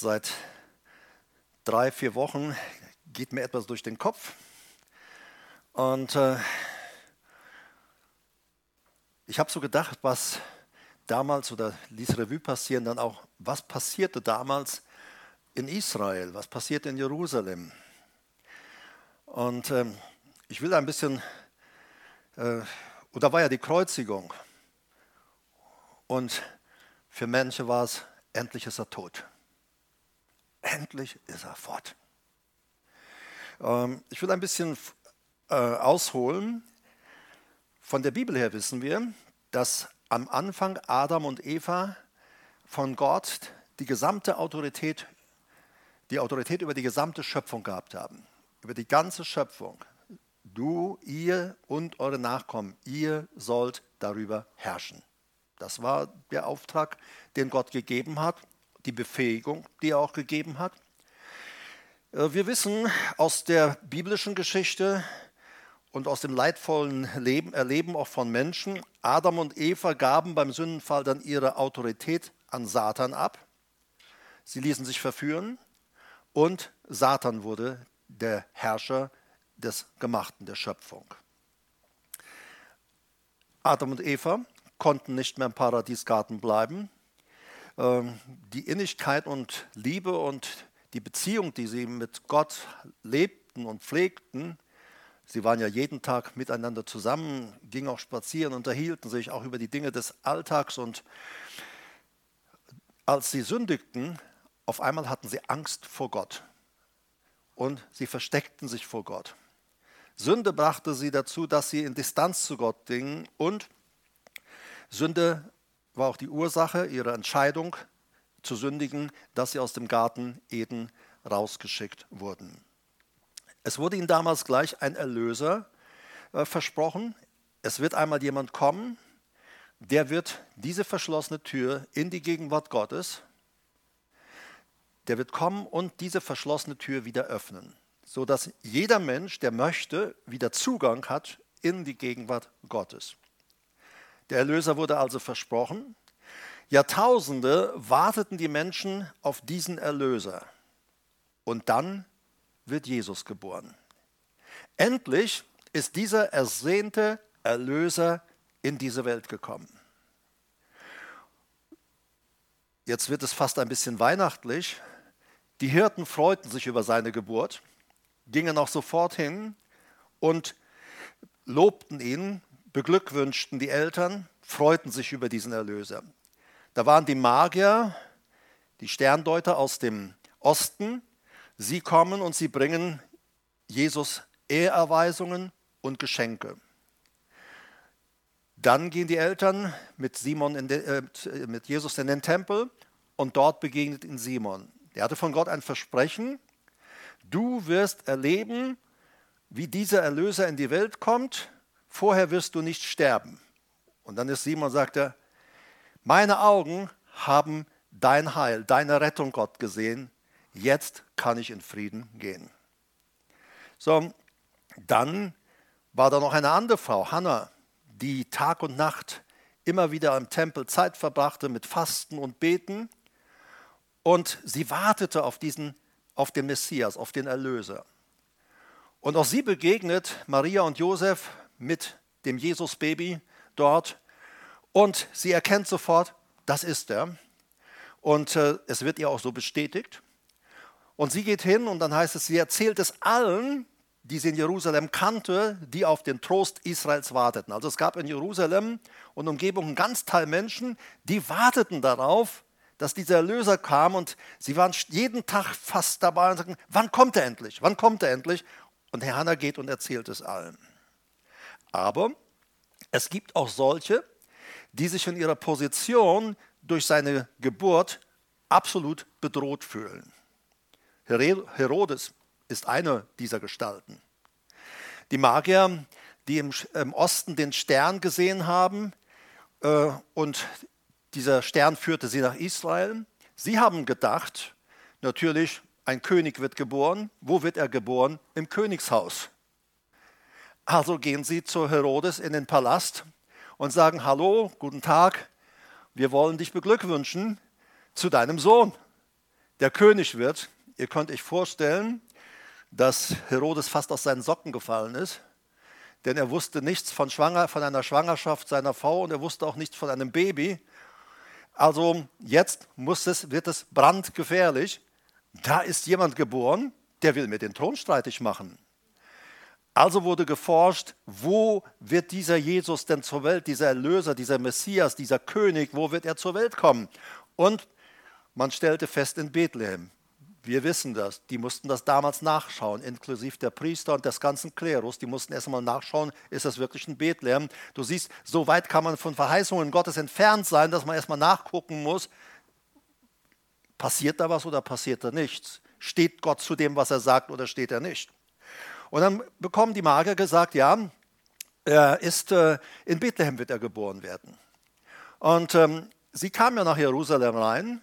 Seit drei, vier Wochen geht mir etwas durch den Kopf. Und äh, ich habe so gedacht, was damals oder ließ Revue passieren, dann auch, was passierte damals in Israel, was passierte in Jerusalem. Und äh, ich will ein bisschen, äh, und da war ja die Kreuzigung. Und für Menschen war es, endlich ist er tot. Endlich ist er fort. Ähm, ich will ein bisschen äh, ausholen. Von der Bibel her wissen wir, dass am Anfang Adam und Eva von Gott die gesamte Autorität, die Autorität über die gesamte Schöpfung gehabt haben. Über die ganze Schöpfung. Du, ihr und eure Nachkommen, ihr sollt darüber herrschen. Das war der Auftrag, den Gott gegeben hat die Befähigung, die er auch gegeben hat. Äh, wir wissen aus der biblischen Geschichte und aus dem leidvollen Leben, Erleben auch von Menschen, Adam und Eva gaben beim Sündenfall dann ihre Autorität an Satan ab. Sie ließen sich verführen und Satan wurde der Herrscher des Gemachten, der Schöpfung. Adam und Eva konnten nicht mehr im Paradiesgarten bleiben. Ähm, die Innigkeit und Liebe und die Beziehung, die sie mit Gott lebten und pflegten, sie waren ja jeden Tag miteinander zusammen, gingen auch spazieren, unterhielten sich auch über die Dinge des Alltags und als sie sündigten, auf einmal hatten sie Angst vor Gott und sie versteckten sich vor Gott. Sünde brachte sie dazu, dass sie in Distanz zu Gott gingen und Sünde war auch die Ursache ihrer Entscheidung zu sündigen, dass sie aus dem Garten Eden rausgeschickt wurden. Es wurde ihnen damals gleich ein Erlöser äh, versprochen. Es wird einmal jemand kommen, der wird diese verschlossene Tür in die Gegenwart Gottes, der wird kommen und diese verschlossene Tür wieder öffnen, sodass jeder Mensch, der möchte, wieder Zugang hat in die Gegenwart Gottes. Der Erlöser wurde also versprochen. Jahrtausende warteten die Menschen auf diesen Erlöser. Und dann wird Jesus geboren. Endlich ist dieser ersehnte Erlöser in diese Welt gekommen. Jetzt wird es fast ein bisschen weihnachtlich. Die Hirten freuten sich über seine Geburt, gingen auch sofort hin und lobten ihn, beglückwünschten die Eltern, freuten sich über diesen Erlöser. Da waren die Magier, die Sterndeuter aus dem Osten. Sie kommen und sie bringen Jesus Ehrerweisungen und Geschenke. Dann gehen die Eltern mit, Simon den, äh, mit Jesus in den Tempel und dort begegnet ihn Simon. Er hatte von Gott ein Versprechen, du wirst erleben, wie dieser Erlöser in die Welt kommt vorher wirst du nicht sterben. Und dann ist Simon, sagt er, meine Augen haben dein Heil, deine Rettung Gott gesehen, jetzt kann ich in Frieden gehen. So, dann war da noch eine andere Frau, Hannah, die Tag und Nacht immer wieder im Tempel Zeit verbrachte mit Fasten und Beten. Und sie wartete auf diesen, auf den Messias, auf den Erlöser. Und auch sie begegnet Maria und Josef mit dem Jesus-Baby dort und sie erkennt sofort, das ist er. Und äh, es wird ihr auch so bestätigt. Und sie geht hin und dann heißt es, sie erzählt es allen, die sie in Jerusalem kannte, die auf den Trost Israels warteten. Also es gab in Jerusalem und Umgebung einen ganz Teil Menschen, die warteten darauf, dass dieser Erlöser kam und sie waren jeden Tag fast dabei und sagten, wann kommt er endlich? Wann kommt er endlich? Und Herr Hannah geht und erzählt es allen. Aber es gibt auch solche, die sich in ihrer Position durch seine Geburt absolut bedroht fühlen. Herodes ist eine dieser Gestalten. Die Magier, die im, Osten den Stern gesehen haben äh, und dieser Stern führte sie nach Israel, sie haben gedacht, natürlich, ein König wird geboren. Wo wird er geboren? Im Königshaus. Also gehen sie zu Herodes in den Palast und sagen, hallo, guten Tag, wir wollen dich beglückwünschen zu deinem Sohn. der König wird. Ihr könnt euch vorstellen, dass Herodes fast aus seinen Socken gefallen ist, denn er wusste nichts von, Schwanger, von einer Schwangerschaft seiner Frau und er wusste auch nichts von einem Baby. Also jetzt muss es, wird es brandgefährlich. Da ist jemand geboren, der will mir den Thron streitig machen. Also wurde geforscht, wo wird dieser Jesus denn zur Welt, dieser Erlöser, dieser Messias, dieser König, wo wird er zur Welt kommen? Und man stellte fest in Bethlehem. Wir wissen das. Die mussten das damals nachschauen, inklusive der Priester und des ganzen Klerus. Die mussten erst einmal nachschauen, ist das wirklich in Bethlehem? Du siehst, so weit kann man von Verheißungen Gottes entfernt sein, dass man erstmal nachgucken muss, passiert da was oder passiert da nichts? Steht Gott zu dem, was er sagt oder steht er nicht? Und dann bekommen die Magier gesagt, ja, er ist, äh, in Bethlehem wird er geboren werden. Und ähm, sie kamen ja nach Jerusalem rein.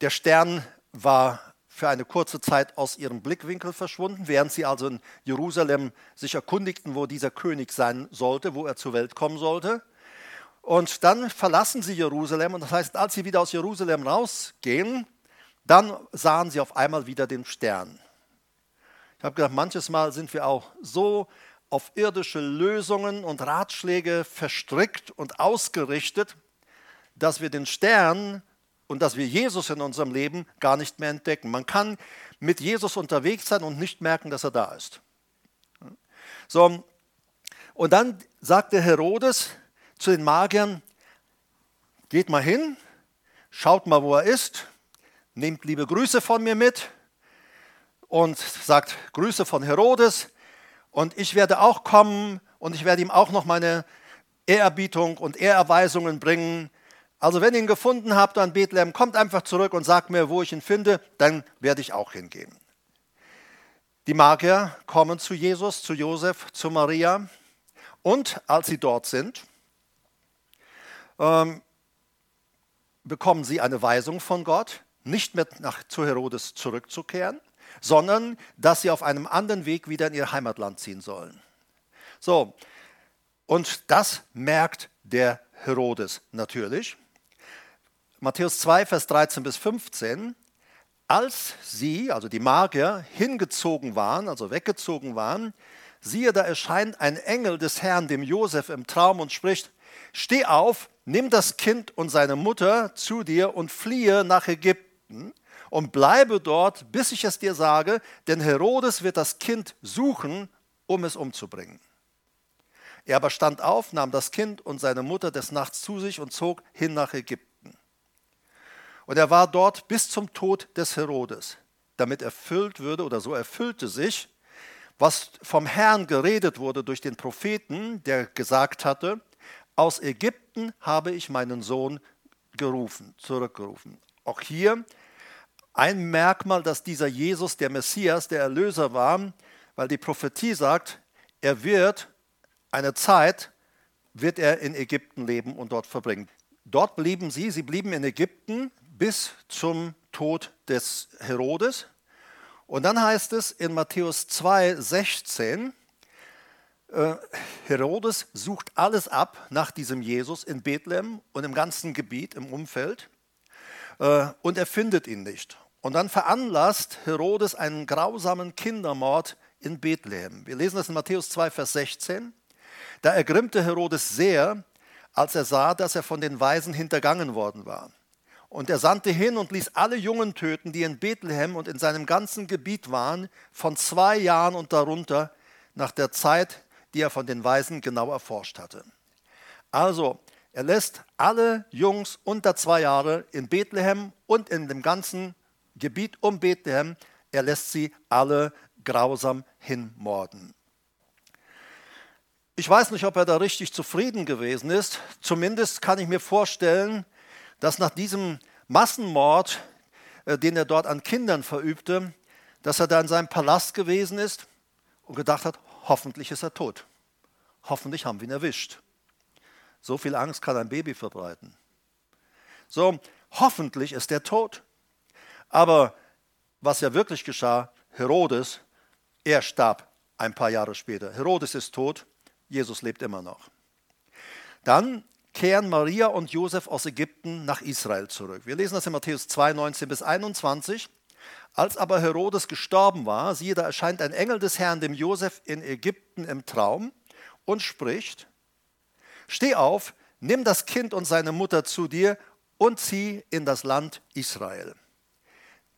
Der Stern war für eine kurze Zeit aus ihrem Blickwinkel verschwunden, während sie also in Jerusalem sich erkundigten, wo dieser König sein sollte, wo er zur Welt kommen sollte. Und dann verlassen sie Jerusalem und das heißt, als sie wieder aus Jerusalem rausgehen, dann sahen sie auf einmal wieder den Stern. Ich habe gedacht, manches Mal sind wir auch so auf irdische Lösungen und Ratschläge verstrickt und ausgerichtet, dass wir den Stern und dass wir Jesus in unserem Leben gar nicht mehr entdecken. Man kann mit Jesus unterwegs sein und nicht merken, dass er da ist. So, und dann sagte Herodes zu den Magiern, geht mal hin, schaut mal, wo er ist, nehmt liebe Grüße von mir mit und sagt Grüße von Herodes und ich werde auch kommen und ich werde ihm auch noch meine Ehrerbietung und Ehrerweisungen bringen. Also wenn ihr ihn gefunden habt an Bethlehem, kommt einfach zurück und sagt mir, wo ich ihn finde, dann werde ich auch hingehen. Die Magier kommen zu Jesus, zu Josef, zu Maria und als sie dort sind, ähm, bekommen sie eine Weisung von Gott, nicht mehr nach, zu Herodes zurückzukehren, sondern dass sie auf einem anderen Weg wieder in ihr Heimatland ziehen sollen. So, und das merkt der Herodes natürlich. Matthäus 2, Vers 13 bis 15. Als sie, also die Magier, hingezogen waren, also weggezogen waren, siehe, da erscheint ein Engel des Herrn dem Josef im Traum und spricht: Steh auf, nimm das Kind und seine Mutter zu dir und fliehe nach Ägypten und bleibe dort, bis ich es dir sage, denn Herodes wird das Kind suchen, um es umzubringen. Er aber stand auf, nahm das Kind und seine Mutter des Nachts zu sich und zog hin nach Ägypten. Und er war dort bis zum Tod des Herodes, damit erfüllt würde, oder so erfüllte sich, was vom Herrn geredet wurde durch den Propheten, der gesagt hatte, aus Ägypten habe ich meinen Sohn gerufen, zurückgerufen. Auch hier ein Merkmal, dass dieser Jesus der Messias, der Erlöser war, weil die Prophetie sagt, er wird eine Zeit, wird er in Ägypten leben und dort verbringen. Dort blieben sie, sie blieben in Ägypten bis zum Tod des Herodes. Und dann heißt es in Matthäus 2, 16, äh, Herodes sucht alles ab nach diesem Jesus in Bethlehem und im ganzen Gebiet, im Umfeld, äh, und er findet ihn nicht. Und dann veranlasst Herodes einen grausamen Kindermord in Bethlehem. Wir lesen das in Matthäus 2, Vers 16. Da ergrimmte Herodes sehr, als er sah, dass er von den Weisen hintergangen worden war. Und er sandte hin und ließ alle Jungen töten, die in Bethlehem und in seinem ganzen Gebiet waren, von zwei Jahren und darunter, nach der Zeit, die er von den Weisen genau erforscht hatte. Also, er lässt alle Jungs unter zwei Jahre in Bethlehem und in dem ganzen Gebiet um Bethlehem, er lässt sie alle grausam hinmorden. Ich weiß nicht, ob er da richtig zufrieden gewesen ist. Zumindest kann ich mir vorstellen, dass nach diesem Massenmord, äh, den er dort an Kindern verübte, dass er da in seinem Palast gewesen ist und gedacht hat, hoffentlich ist er tot. Hoffentlich haben wir ihn erwischt. So viel Angst kann ein Baby verbreiten. So, hoffentlich ist er tot. Aber was ja wirklich geschah, Herodes, er starb ein paar Jahre später. Herodes ist tot, Jesus lebt immer noch. Dann kehren Maria und Josef aus Ägypten nach Israel zurück. Wir lesen das in Matthäus 2, 19 bis 21. Als aber Herodes gestorben war, siehe, da erscheint ein Engel des Herrn dem Josef in Ägypten im Traum und spricht: Steh auf, nimm das Kind und seine Mutter zu dir und zieh in das Land Israel.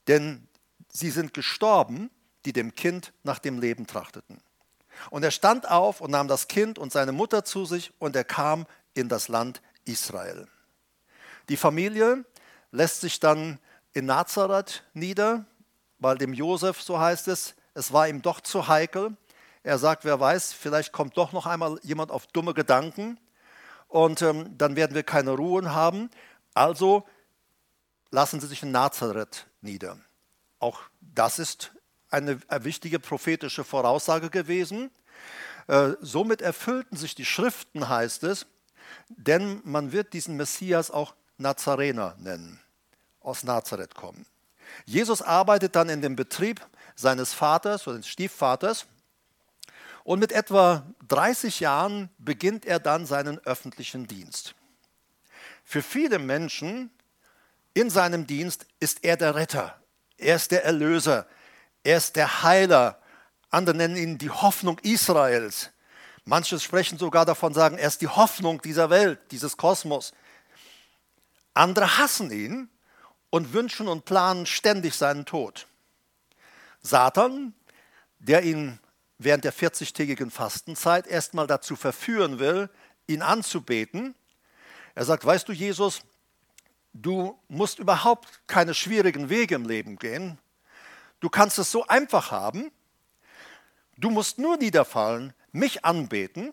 Denn sie sind gestorben, die dem Kind nach dem Leben trachteten. Und er stand auf und nahm das Kind und seine Mutter zu sich und er kam in das Land Israel. Die Familie lässt sich dann in Nazareth nieder, weil dem Josef, so heißt es, es war ihm doch zu heikel. Er sagt, wer weiß, vielleicht kommt doch noch einmal jemand auf dumme Gedanken und ähm, dann werden wir keine Ruhe haben. Also lassen sie sich in Nazareth nieder. Auch das ist eine, eine wichtige prophetische Voraussage gewesen. Äh, somit erfüllten sich die Schriften, heißt es, denn man wird diesen Messias auch Nazarener nennen, aus Nazareth kommen. Jesus arbeitet dann in dem Betrieb seines Vaters oder des Stiefvaters und mit etwa 30 Jahren beginnt er dann seinen öffentlichen Dienst. Für viele Menschen in seinem Dienst ist er der Retter, er ist der Erlöser, er ist der Heiler. Andere nennen ihn die Hoffnung Israels. Manche sprechen sogar davon, sagen, er ist die Hoffnung dieser Welt, dieses Kosmos. Andere hassen ihn und wünschen und planen ständig seinen Tod. Satan, der ihn während der 40-tägigen Fastenzeit erstmal dazu verführen will, ihn anzubeten. Er sagt, weißt du Jesus, du musst überhaupt keine schwierigen Wege im Leben gehen. Du kannst es so einfach haben. Du musst nur niederfallen, mich anbeten.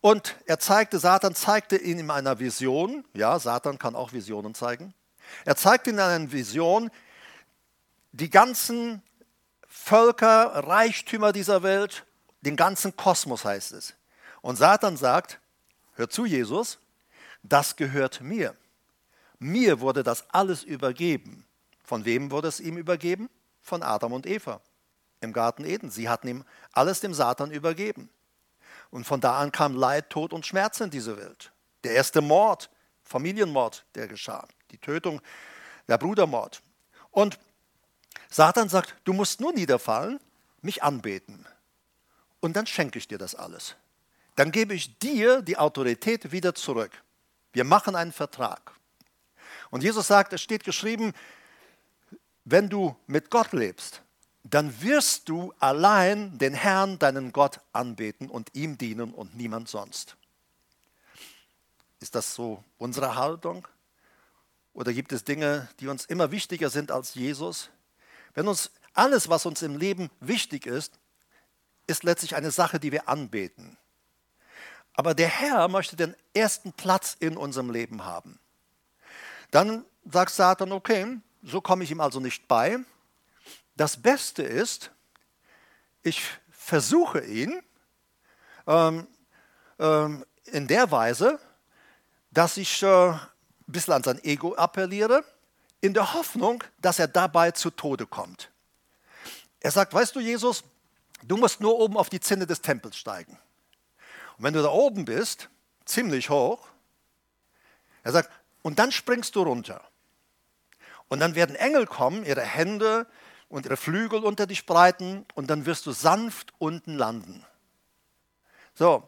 Und er zeigte, Satan zeigte ihn in einer Vision. Ja, Satan kann auch Visionen zeigen. Er zeigt in einer Vision die ganzen Völker, Reichtümer dieser Welt, den ganzen Kosmos heißt es. Und Satan sagt, hör zu Jesus, das gehört mir. Mir wurde das alles übergeben. Von wem wurde es ihm übergeben? Von Adam und Eva im Garten Eden. Sie hatten ihm alles dem Satan übergeben. Und von da an kam Leid, Tod und Schmerz in diese Welt. Der erste Mord, Familienmord, der geschah die Tötung, der Brudermord. Und Satan sagt, du musst nur niederfallen, mich anbeten. Und dann schenke ich dir das alles. Dann gebe ich dir die Autorität wieder zurück. Wir machen einen Vertrag. Und Jesus sagt, es steht geschrieben, wenn du mit Gott lebst, dann wirst du allein den Herrn, deinen Gott, anbeten und ihm dienen und niemand sonst. Ist das so unsere Haltung? Oder gibt es Dinge, die uns immer wichtiger sind als Jesus? Wenn uns alles, was uns im Leben wichtig ist, ist letztlich eine Sache, die wir anbeten. Aber der Herr möchte den ersten Platz in unserem Leben haben. Dann sagt Satan, okay, so komme ich ihm also nicht bei. Das Beste ist, ich versuche ihn ähm, ähm, in der Weise, dass ich äh, ein bisschen an sein Ego appelliere, in der Hoffnung, dass er dabei zu Tode kommt. Er sagt, weißt du, Jesus, du musst nur oben auf die Zinne des Tempels steigen. Und wenn du da oben bist, ziemlich hoch, er sagt, und dann springst du runter. Und dann werden Engel kommen, ihre Hände und ihre Flügel unter dich breiten und dann wirst du sanft unten landen. So,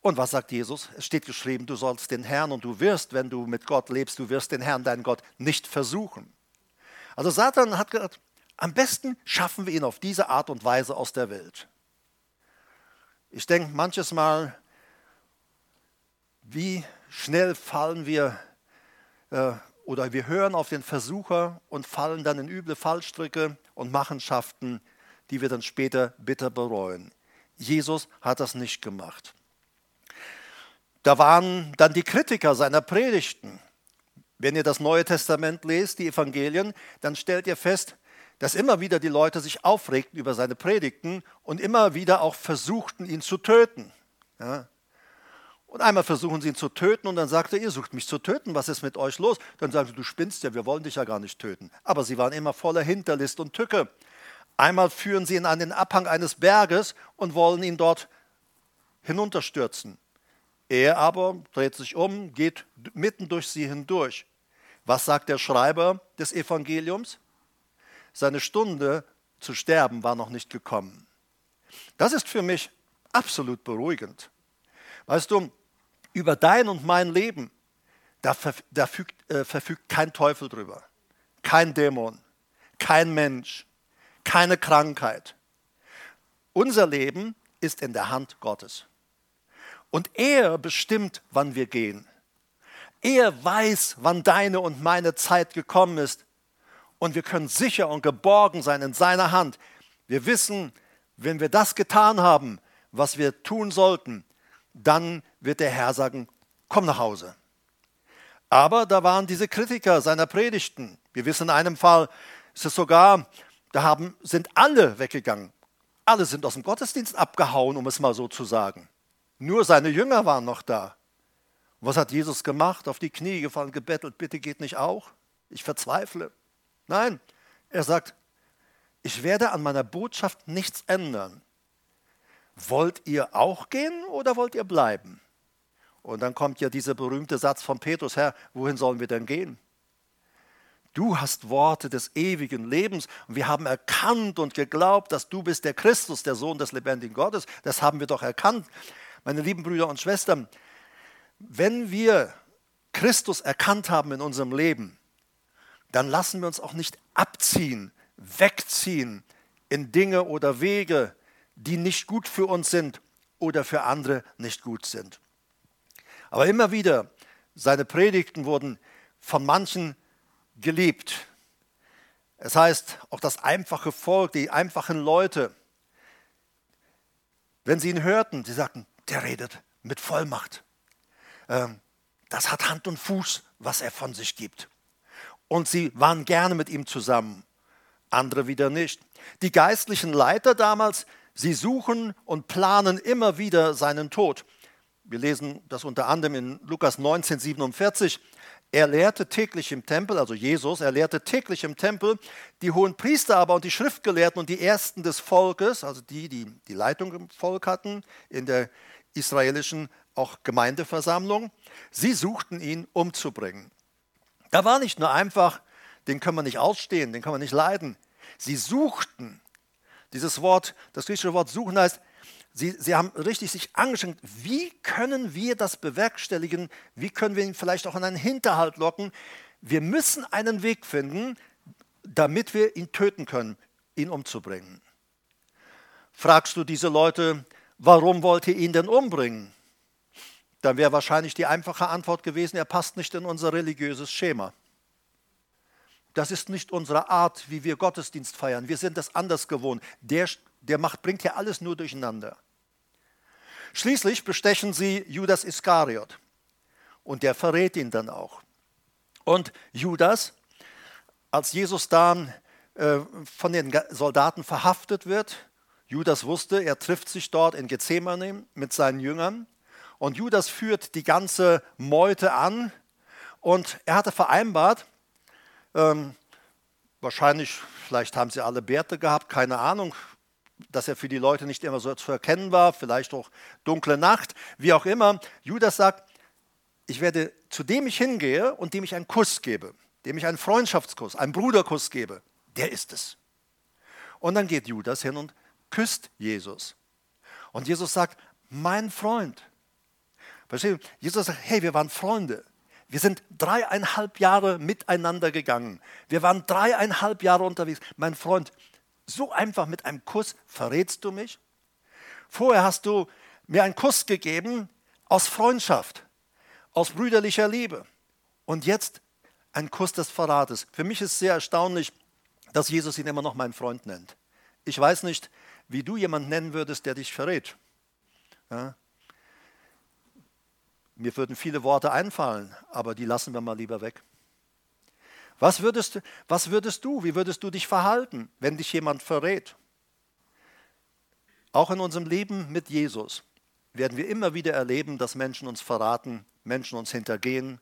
und was sagt Jesus? Es steht geschrieben, du sollst den Herrn und du wirst, wenn du mit Gott lebst, du wirst den Herrn, deinen Gott, nicht versuchen. Also Satan hat gesagt, am besten schaffen wir ihn auf diese Art und Weise aus der Welt. Ich denke manches Mal, wie schnell fallen wir oder wir hören auf den Versucher und fallen dann in üble Fallstricke und Machenschaften, die wir dann später bitter bereuen. Jesus hat das nicht gemacht. Da waren dann die Kritiker seiner Predigten. Wenn ihr das Neue Testament lest, die Evangelien, dann stellt ihr fest, dass immer wieder die Leute sich aufregten über seine Predigten und immer wieder auch versuchten, ihn zu töten. Ja. Und einmal versuchen sie ihn zu töten und dann sagt er, ihr sucht mich zu töten, was ist mit euch los? Dann sagen sie, du spinnst ja, wir wollen dich ja gar nicht töten. Aber sie waren immer voller Hinterlist und Tücke. Einmal führen sie ihn an den Abhang eines Berges und wollen ihn dort hinunterstürzen. Er aber dreht sich um, geht mitten durch sie hindurch. Was sagt der Schreiber des Evangeliums? seine Stunde zu sterben war noch nicht gekommen. Das ist für mich absolut beruhigend. Weißt du, über dein und mein Leben, da, da fügt, äh, verfügt kein Teufel drüber, kein Dämon, kein Mensch, keine Krankheit. Unser Leben ist in der Hand Gottes. Und er bestimmt, wann wir gehen. Er weiß, wann deine und meine Zeit gekommen ist. Und wir können sicher und geborgen sein in seiner Hand. Wir wissen, wenn wir das getan haben, was wir tun sollten, dann wird der Herr sagen, komm nach Hause. Aber da waren diese Kritiker seiner Predigten. Wir wissen in einem Fall, ist es sogar, da haben, sind alle weggegangen. Alle sind aus dem Gottesdienst abgehauen, um es mal so zu sagen. Nur seine Jünger waren noch da. Was hat Jesus gemacht? Auf die Knie gefallen, gebettelt, bitte geht nicht auch. Ich verzweifle. Nein, er sagt, ich werde an meiner Botschaft nichts ändern. Wollt ihr auch gehen oder wollt ihr bleiben? Und dann kommt ja dieser berühmte Satz von Petrus, Herr, wohin sollen wir denn gehen? Du hast Worte des ewigen Lebens und wir haben erkannt und geglaubt, dass du bist der Christus, der Sohn des lebendigen Gottes. Das haben wir doch erkannt. Meine lieben Brüder und Schwestern, wenn wir Christus erkannt haben in unserem Leben, dann lassen wir uns auch nicht abziehen, wegziehen in Dinge oder Wege, die nicht gut für uns sind oder für andere nicht gut sind. Aber immer wieder, seine Predigten wurden von manchen geliebt. Es heißt, auch das einfache Volk, die einfachen Leute, wenn sie ihn hörten, sie sagten, der redet mit Vollmacht. Ähm, das hat Hand und Fuß, was er von sich gibt. Und sie waren gerne mit ihm zusammen, andere wieder nicht. Die geistlichen Leiter damals, sie suchen und planen immer wieder seinen Tod. Wir lesen das unter anderem in Lukas 19, 47. Er lehrte täglich im Tempel, also Jesus, er lehrte täglich im Tempel, die hohen Priester aber und die Schriftgelehrten und die Ersten des Volkes, also die, die die Leitung im Volk hatten, in der israelischen auch Gemeindeversammlung, sie suchten ihn umzubringen. Da war nicht nur einfach, den können wir nicht ausstehen, den können wir nicht leiden. Sie suchten. Dieses Wort, das griechische Wort suchen heißt, sie, sie haben richtig sich angeschränkt. Wie können wir das bewerkstelligen? Wie können wir ihn vielleicht auch in einen Hinterhalt locken? Wir müssen einen Weg finden, damit wir ihn töten können, ihn umzubringen. Fragst du diese Leute, warum wollt ihr ihn denn umbringen? Dann wäre wahrscheinlich die einfache Antwort gewesen, er passt nicht in unser religiöses Schema. Das ist nicht unsere Art, wie wir Gottesdienst feiern. Wir sind das anders gewohnt. Der, der macht, bringt ja alles nur durcheinander. Schließlich bestechen sie Judas Iskariot und der verrät ihn dann auch. Und Judas, als Jesus dann äh, von den Soldaten verhaftet wird, Judas wusste, er trifft sich dort in Gethsemane mit seinen Jüngern und Judas führt die ganze Meute an und er hatte vereinbart, ähm, wahrscheinlich, vielleicht haben sie alle Bärte gehabt, keine Ahnung, dass er für die Leute nicht immer so zu erkennen war, vielleicht auch dunkle Nacht, wie auch immer. Judas sagt, ich werde zu dem ich hingehe und dem ich einen Kuss gebe, dem ich einen Freundschaftskuss, einen Bruderkuss gebe, der ist es. Und dann geht Judas hin und küsst Jesus. Und Jesus sagt, mein Freund. Versteht? Jesus sagt, hey, wir waren Freunde. Wir sind dreieinhalb Jahre miteinander gegangen. Wir waren dreieinhalb Jahre unterwegs. Mein Freund, so einfach mit einem Kuss verrätst du mich? Vorher hast du mir einen Kuss gegeben aus Freundschaft, aus brüderlicher Liebe. Und jetzt ein Kuss des Verrates. Für mich ist sehr erstaunlich, dass Jesus ihn immer noch mein Freund nennt. Ich weiß nicht, wie du jemanden nennen würdest, der dich verrät. Ja? Mir würden viele Worte einfallen, aber die lassen wir mal lieber weg. Was würdest, was würdest du, wie würdest du dich verhalten, wenn dich jemand verrät? Auch in unserem Leben mit Jesus werden wir immer wieder erleben, dass Menschen uns verraten, Menschen uns hintergehen.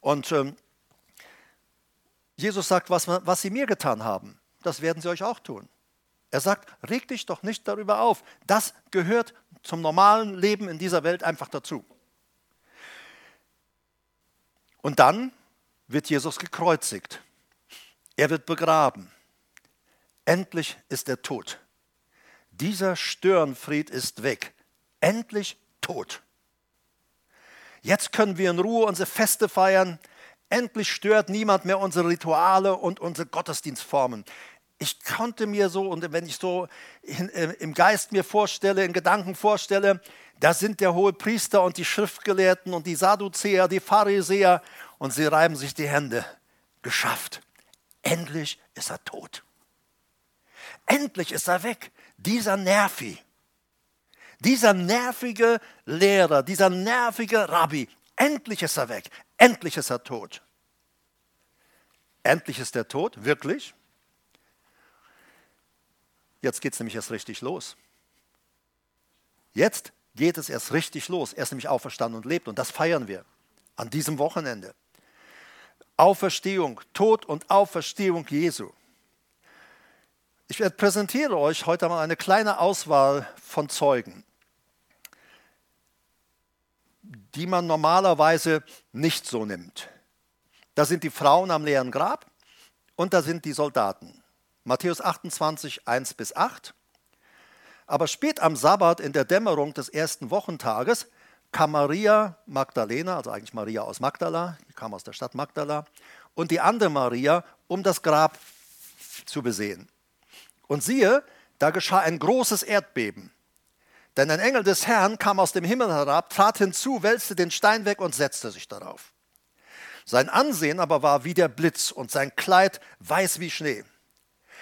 Und ähm, Jesus sagt, was, was sie mir getan haben, das werden sie euch auch tun. Er sagt, reg dich doch nicht darüber auf. Das gehört zum normalen Leben in dieser Welt einfach dazu. Und dann wird Jesus gekreuzigt. Er wird begraben. Endlich ist er tot. Dieser Störenfried ist weg. Endlich tot. Jetzt können wir in Ruhe unsere Feste feiern. Endlich stört niemand mehr unsere Rituale und unsere Gottesdienstformen. Ich konnte mir so, und wenn ich so äh, im Geist mir vorstelle, in Gedanken vorstelle, da sind der hohe Priester und die Schriftgelehrten und die Sadduzäer, die Pharisäer und sie reiben sich die Hände. Geschafft. Endlich ist er tot. Endlich ist er weg. Dieser Nervi. Dieser nervige Lehrer, dieser nervige Rabbi. Endlich ist er weg. Endlich ist er tot. Endlich ist er tot, wirklich? Jetzt geht es nämlich erst richtig los. Jetzt geht es erst richtig los. Er ist nämlich auferstanden und lebt und das feiern wir an diesem Wochenende. Auferstehung, Tod und Auferstehung Jesu. Ich präsentiere euch heute mal eine kleine Auswahl von Zeugen, die man normalerweise nicht so nimmt. Da sind die Frauen am leeren Grab und da sind die Soldaten. Matthäus 28, 1 bis 8. Aber spät am Sabbat in der Dämmerung des ersten Wochentages kam Maria Magdalena, also eigentlich Maria aus Magdala, die kam aus der Stadt Magdala, und die andere Maria, um das Grab zu besehen. Und siehe, da geschah ein großes Erdbeben. Denn ein Engel des Herrn kam aus dem Himmel herab, trat hinzu, wälzte den Stein weg und setzte sich darauf. Sein Ansehen aber war wie der Blitz und sein Kleid weiß wie Schnee.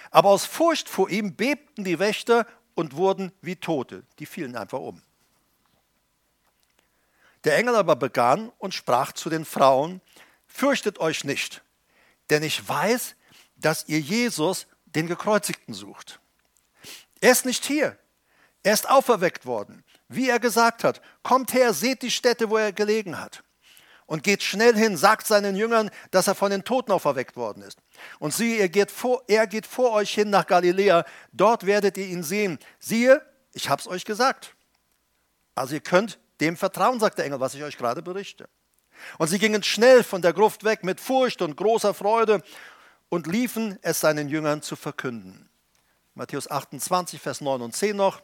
Aber aus Furcht vor ihm bebten die Wächter und wurden wie Tote. Die fielen einfach um. Der Engel aber begann und sprach zu den Frauen, fürchtet euch nicht, denn ich weiß, dass ihr Jesus, den Gekreuzigten, sucht. Er ist nicht hier, er ist auferweckt worden, wie er gesagt hat, kommt her, seht die Stätte, wo er gelegen hat. Und geht schnell hin, sagt seinen Jüngern, dass er von den Toten auferweckt worden ist. Und siehe, er geht vor, er geht vor euch hin nach Galiläa, dort werdet ihr ihn sehen. Siehe, ich habe es euch gesagt. Also ihr könnt dem vertrauen, sagt der Engel, was ich euch gerade berichte. Und sie gingen schnell von der Gruft weg mit Furcht und großer Freude und liefen es seinen Jüngern zu verkünden. Matthäus 28, Vers 9 und 10 noch.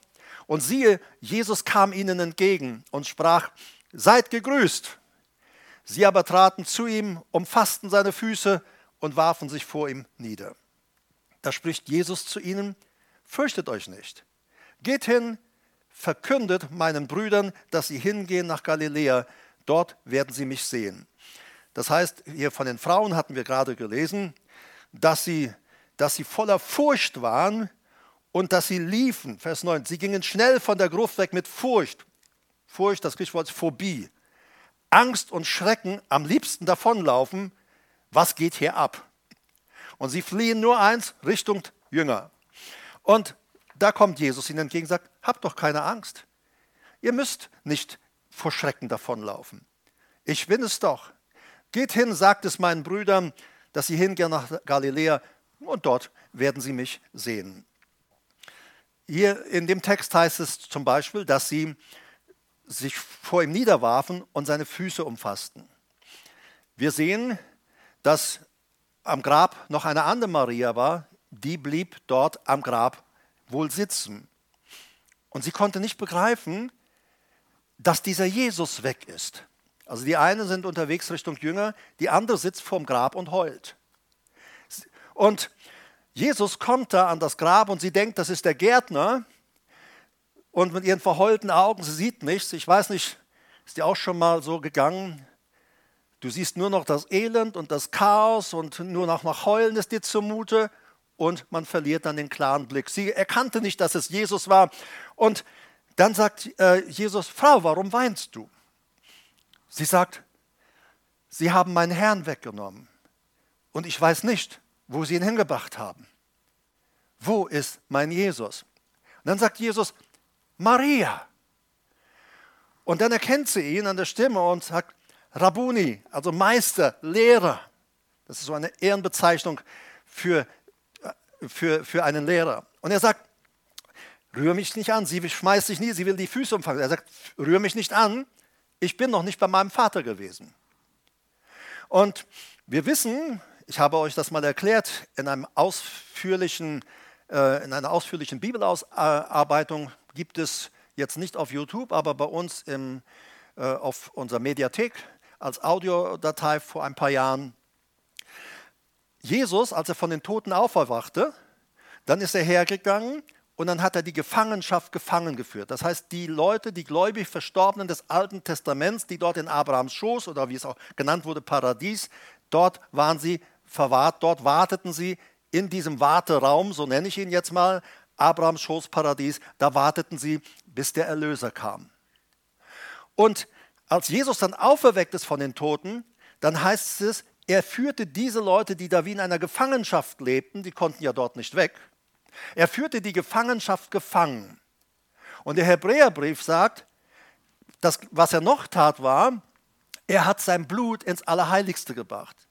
Und siehe, Jesus kam ihnen entgegen und sprach, seid gegrüßt. Sie aber traten zu ihm, umfassten seine Füße und warfen sich vor ihm nieder. Da spricht Jesus zu ihnen, fürchtet euch nicht. Geht hin, verkündet meinen Brüdern, dass sie hingehen nach Galiläa, dort werden sie mich sehen. Das heißt, hier von den Frauen hatten wir gerade gelesen, dass sie, dass sie voller Furcht waren und dass sie liefen. Vers 9, sie gingen schnell von der Gruft weg mit Furcht. Furcht, das griechische Wort ist Phobie. Angst und Schrecken am liebsten davonlaufen. Was geht hier ab? Und sie fliehen nur eins, Richtung Jünger. Und da kommt Jesus ihnen entgegen und sagt, habt doch keine Angst. Ihr müsst nicht vor Schrecken davonlaufen. Ich bin es doch. Geht hin, sagt es meinen Brüdern, dass sie hingehen nach Galiläa und dort werden sie mich sehen. Hier in dem Text heißt es zum Beispiel, dass sie sich vor ihm niederwarfen und seine Füße umfassten. Wir sehen, dass am Grab noch eine andere Maria war, die blieb dort am Grab wohl sitzen. Und sie konnte nicht begreifen, dass dieser Jesus weg ist. Also die einen sind unterwegs Richtung Jünger, die andere sitzt vorm Grab und heult. Und Jesus kommt da an das Grab und sie denkt, das ist der Gärtner. Und mit ihren verheulten Augen, sie sieht nichts. Ich weiß nicht, ist dir auch schon mal so gegangen? Du siehst nur noch das Elend und das Chaos und nur noch nach Heulen ist dir zumute und man verliert dann den klaren Blick. Sie erkannte nicht, dass es Jesus war. Und dann sagt äh, Jesus, Frau, warum weinst du? Sie sagt, Sie haben meinen Herrn weggenommen und ich weiß nicht, wo Sie ihn hingebracht haben. Wo ist mein Jesus? Und dann sagt Jesus, Maria. Und dann erkennt sie ihn an der Stimme und sagt, Rabuni, also Meister, Lehrer. Das ist so eine Ehrenbezeichnung für für, für einen Lehrer. Und er sagt, rühr mich nicht an. Sie schmeißt sich nie, sie will die Füße umfangen. Er sagt, rühr mich nicht an. Ich bin noch nicht bei meinem Vater gewesen. Und wir wissen, ich habe euch das mal erklärt in einem ausführlichen äh, in einer ausführlichen Bibelausarbeitung, gibt es jetzt nicht auf YouTube, aber bei uns im, äh, auf unserer Mediathek als Audiodatei vor ein paar Jahren. Jesus, als er von den Toten auferwachte, dann ist er hergegangen und dann hat er die Gefangenschaft gefangen geführt. Das heißt, die Leute, die gläubig Verstorbenen des Alten Testaments, die dort in Abrahams Schoß oder wie es auch genannt wurde, Paradies, dort waren sie verwahrt, dort warteten sie in diesem Warteraum, so nenne ich ihn jetzt mal, Abrahams Schoß Paradies, da warteten sie, bis der Erlöser kam. Und als Jesus dann auferweckt ist von den Toten, dann heißt es, er führte diese Leute, die da wie in einer Gefangenschaft lebten, die konnten ja dort nicht weg, er führte die Gefangenschaft gefangen. Und der Hebräerbrief sagt, dass, was er noch tat war, er hat sein Blut ins Allerheiligste gebracht.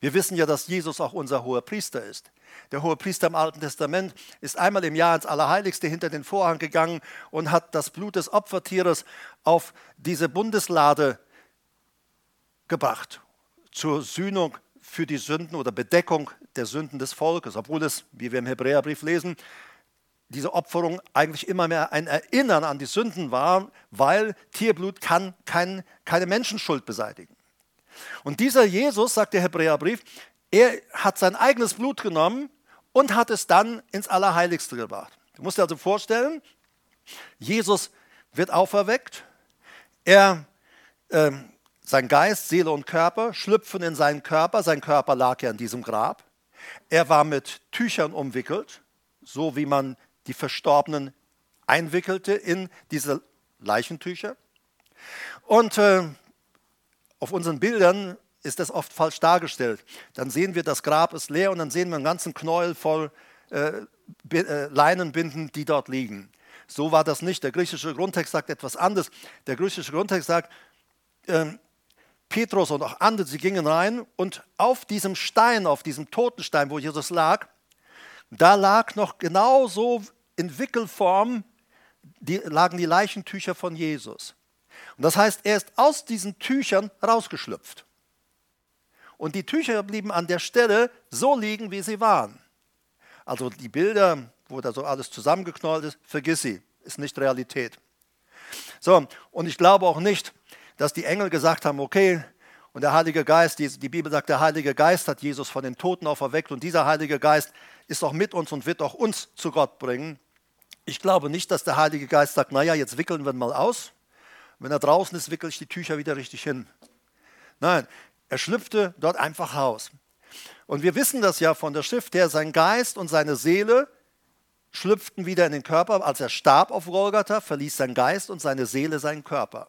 Wir wissen ja, dass Jesus auch unser hoher Priester ist. Der hohe Priester im Alten Testament ist einmal im Jahr ins Allerheiligste hinter den Vorhang gegangen und hat das Blut des Opfertieres auf diese Bundeslade gebracht zur Sühnung für die Sünden oder Bedeckung der Sünden des Volkes, obwohl es, wie wir im Hebräerbrief lesen, diese Opferung eigentlich immer mehr ein Erinnern an die Sünden war, weil Tierblut kann kein, keine Menschenschuld beseitigen. Und dieser Jesus, sagt der Hebräerbrief, er hat sein eigenes Blut genommen und hat es dann ins Allerheiligste gebracht. Du musst dir also vorstellen, Jesus wird auferweckt, er äh, sein Geist, Seele und Körper schlüpfen in seinen Körper. Sein Körper lag ja in diesem Grab. Er war mit Tüchern umwickelt, so wie man die Verstorbenen einwickelte in diese Leichentücher. Und äh, auf unseren Bildern ist das oft falsch dargestellt. Dann sehen wir, das Grab ist leer und dann sehen wir einen ganzen Knäuel voll äh, äh, Leinenbinden, die dort liegen. So war das nicht. Der griechische Grundtext sagt etwas anderes. Der griechische Grundtext sagt, ähm, Petrus und auch andere, sie gingen rein und auf diesem Stein, auf diesem Totenstein, wo Jesus lag, da lag noch genauso in Wickelform, die, lagen die Leichentücher von Jesus. Und das heißt, er ist aus diesen Tüchern rausgeschlüpft. Und die Tücher blieben an der Stelle so liegen, wie sie waren. Also die Bilder, wo da so alles zusammengeknollt ist, vergiss sie, ist nicht Realität. So, und ich glaube auch nicht, dass die Engel gesagt haben, okay, und der Heilige Geist, die, die, Bibel sagt, der Heilige Geist hat Jesus von den Toten auferweckt und dieser Heilige Geist ist auch mit uns und wird auch uns zu Gott bringen. Ich glaube nicht, dass der Heilige Geist sagt, naja, jetzt wickeln wir ihn mal aus. Wenn er draußen ist, wickel ich die Tücher wieder richtig hin. Nein, er schlüpfte dort einfach raus. Und wir wissen das ja von der Schrift her, sein Geist und seine Seele schlüpften wieder in den Körper. Als er starb auf Golgatha, verließ sein Geist und seine Seele seinen Körper.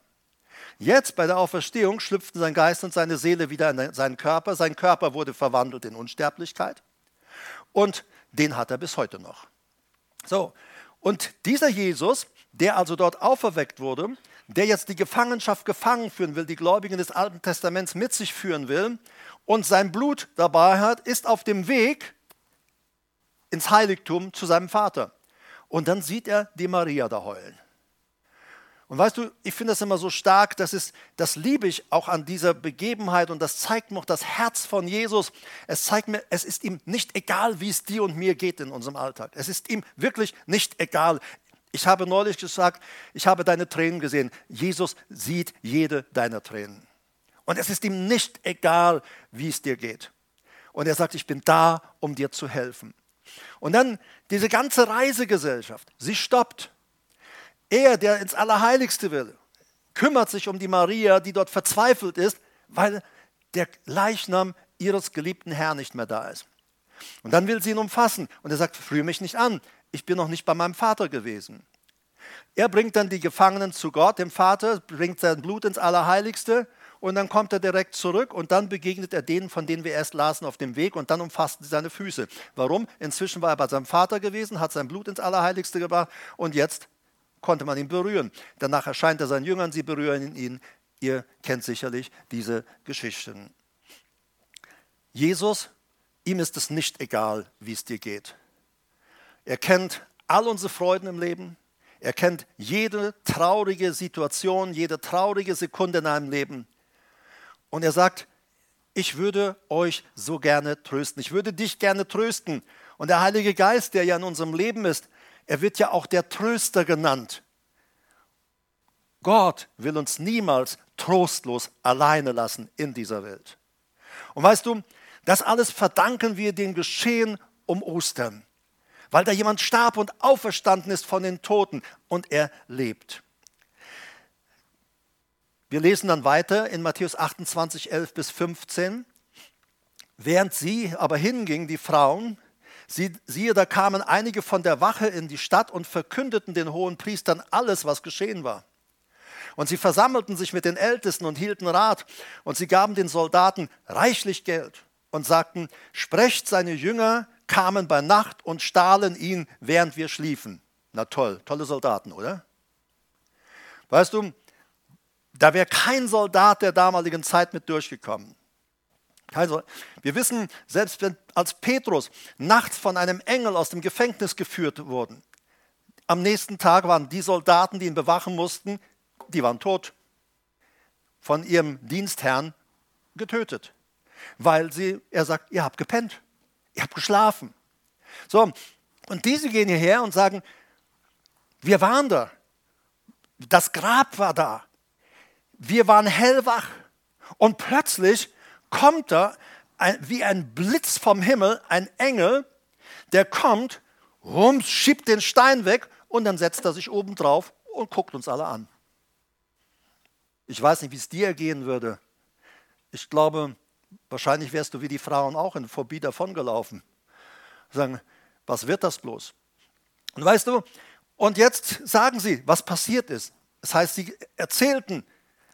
Jetzt bei der Auferstehung schlüpften sein Geist und seine Seele wieder in seinen Körper. Sein Körper wurde verwandelt in Unsterblichkeit und den hat er bis heute noch. So, und dieser Jesus, der also dort auferweckt wurde, der jetzt die Gefangenschaft gefangen führen will, die Gläubigen des Alten Testaments mit sich führen will und sein Blut dabei hat, ist auf dem Weg ins Heiligtum zu seinem Vater. Und dann sieht er die Maria da heulen. Und weißt du, ich finde das immer so stark, das, ist, das liebe ich auch an dieser Begebenheit und das zeigt mir auch das Herz von Jesus. Es zeigt mir, es ist ihm nicht egal, wie es dir und mir geht in unserem Alltag. Es ist ihm wirklich nicht egal. Ich habe neulich gesagt, ich habe deine Tränen gesehen. Jesus sieht jede deiner Tränen. Und es ist ihm nicht egal, wie es dir geht. Und er sagt, ich bin da, um dir zu helfen. Und dann diese ganze Reisegesellschaft, sie stoppt er, der ins Allerheiligste will, kümmert sich um die Maria, die dort verzweifelt ist, weil der Leichnam ihres geliebten Herrn nicht mehr da ist. Und dann will sie ihn umfassen und er sagt, führe mich nicht an, ich bin noch nicht bei meinem Vater gewesen. Er bringt dann die Gefangenen zu Gott, dem Vater, bringt sein Blut ins Allerheiligste und dann kommt er direkt zurück und dann begegnet er denen, von denen wir erst lasen auf dem Weg und dann umfassten sie seine Füße. Warum? Inzwischen war er bei seinem Vater gewesen, hat sein Blut ins Allerheiligste gebracht und jetzt konnte man ihn berühren. Danach erscheint er seinen Jüngern, sie berühren ihn. Ihr kennt sicherlich diese Geschichten. Jesus, ihm ist es nicht egal, wie es dir geht. Er kennt all unsere Freuden im Leben. Er kennt jede traurige Situation, jede traurige Sekunde in einem Leben. Und er sagt, ich würde euch so gerne trösten. Ich würde dich gerne trösten. Und der Heilige Geist, der ja in unserem Leben ist, er wird ja auch der Tröster genannt. Gott will uns niemals trostlos alleine lassen in dieser Welt. Und weißt du, das alles verdanken wir dem Geschehen um Ostern, weil da jemand starb und auferstanden ist von den Toten und er lebt. Wir lesen dann weiter in Matthäus 28, 11 bis 15. Während sie aber hingingen, die Frauen, sie, siehe, da kamen einige von der Wache in die Stadt und verkündeten den hohen Priestern alles, was geschehen war. Und sie versammelten sich mit den Ältesten und hielten Rat. Und sie gaben den Soldaten reichlich Geld und sagten, sprecht seine Jünger, kamen bei Nacht und stahlen ihn, während wir schliefen. Na toll, tolle Soldaten, oder? Weißt du, da wäre kein Soldat der damaligen Zeit mit durchgekommen. Wir wissen, selbst wenn als Petrus nachts von einem Engel aus dem Gefängnis geführt wurden, am nächsten Tag waren die Soldaten, die ihn bewachen mussten, die waren tot. Von ihrem Dienstherrn getötet. Weil sie, er sagt, ihr habt gepennt, ihr habt geschlafen. So, und diese gehen hierher und sagen, wir waren da. Das Grab war da. Wir waren hellwach. Und plötzlich kommt da ein, wie ein Blitz vom Himmel ein Engel, der kommt, rums, schiebt den Stein weg und dann setzt er sich oben drauf und guckt uns alle an. Ich weiß nicht, wie es dir gehen würde. Ich glaube, wahrscheinlich wärst du wie die Frauen auch in Phobie davongelaufen. Sagen, was wird das bloß? Und weißt du, und jetzt sagen sie, was passiert ist. Das heißt, sie erzählten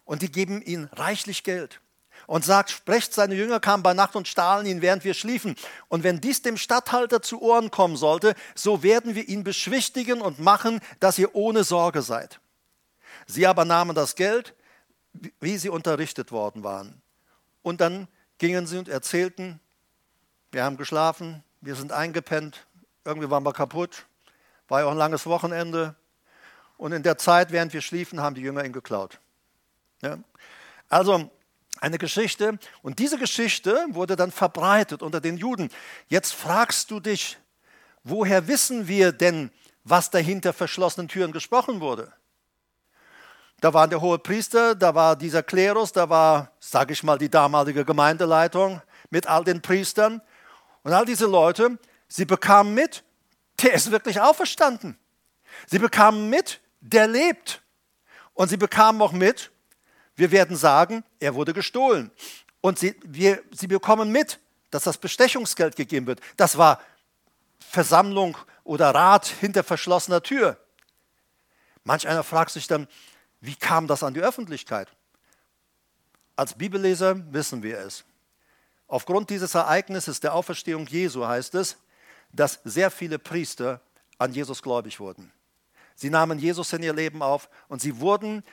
und die geben ihnen reichlich Geld und sagt, sprecht, seine Jünger kamen bei Nacht und stahlen ihn, während wir schliefen. Und wenn dies dem Statthalter zu Ohren kommen sollte, so werden wir ihn beschwichtigen und machen, dass ihr ohne Sorge seid. Sie aber nahmen das Geld, wie sie unterrichtet worden waren. Und dann gingen sie und erzählten, wir haben geschlafen, wir sind eingepennt, irgendwie waren wir kaputt, war ja auch ein langes Wochenende. Und in der Zeit, während wir schliefen, haben die Jünger ihn geklaut. Ja? Also eine Geschichte. Und diese Geschichte wurde dann verbreitet unter den Juden. Jetzt fragst du dich, woher wissen wir denn, was dahinter verschlossenen Türen gesprochen wurde? Da war der hohe Priester, da war dieser Klerus, da war, sage ich mal, die damalige Gemeindeleitung mit all den Priestern. Und all diese Leute, sie bekamen mit, der ist wirklich auferstanden. Sie bekamen mit, der lebt. Und sie bekamen auch mit, wir werden sagen, er wurde gestohlen. Und sie, wir, sie bekommen mit, dass das Bestechungsgeld gegeben wird. Das war Versammlung oder Rat hinter verschlossener Tür. Manch einer fragt sich dann, wie kam das an die Öffentlichkeit? Als Bibelleser wissen wir es. Aufgrund dieses Ereignisses der Auferstehung Jesu heißt es, dass sehr viele Priester an Jesus gläubig wurden. Sie nahmen Jesus in ihr Leben auf und sie wurden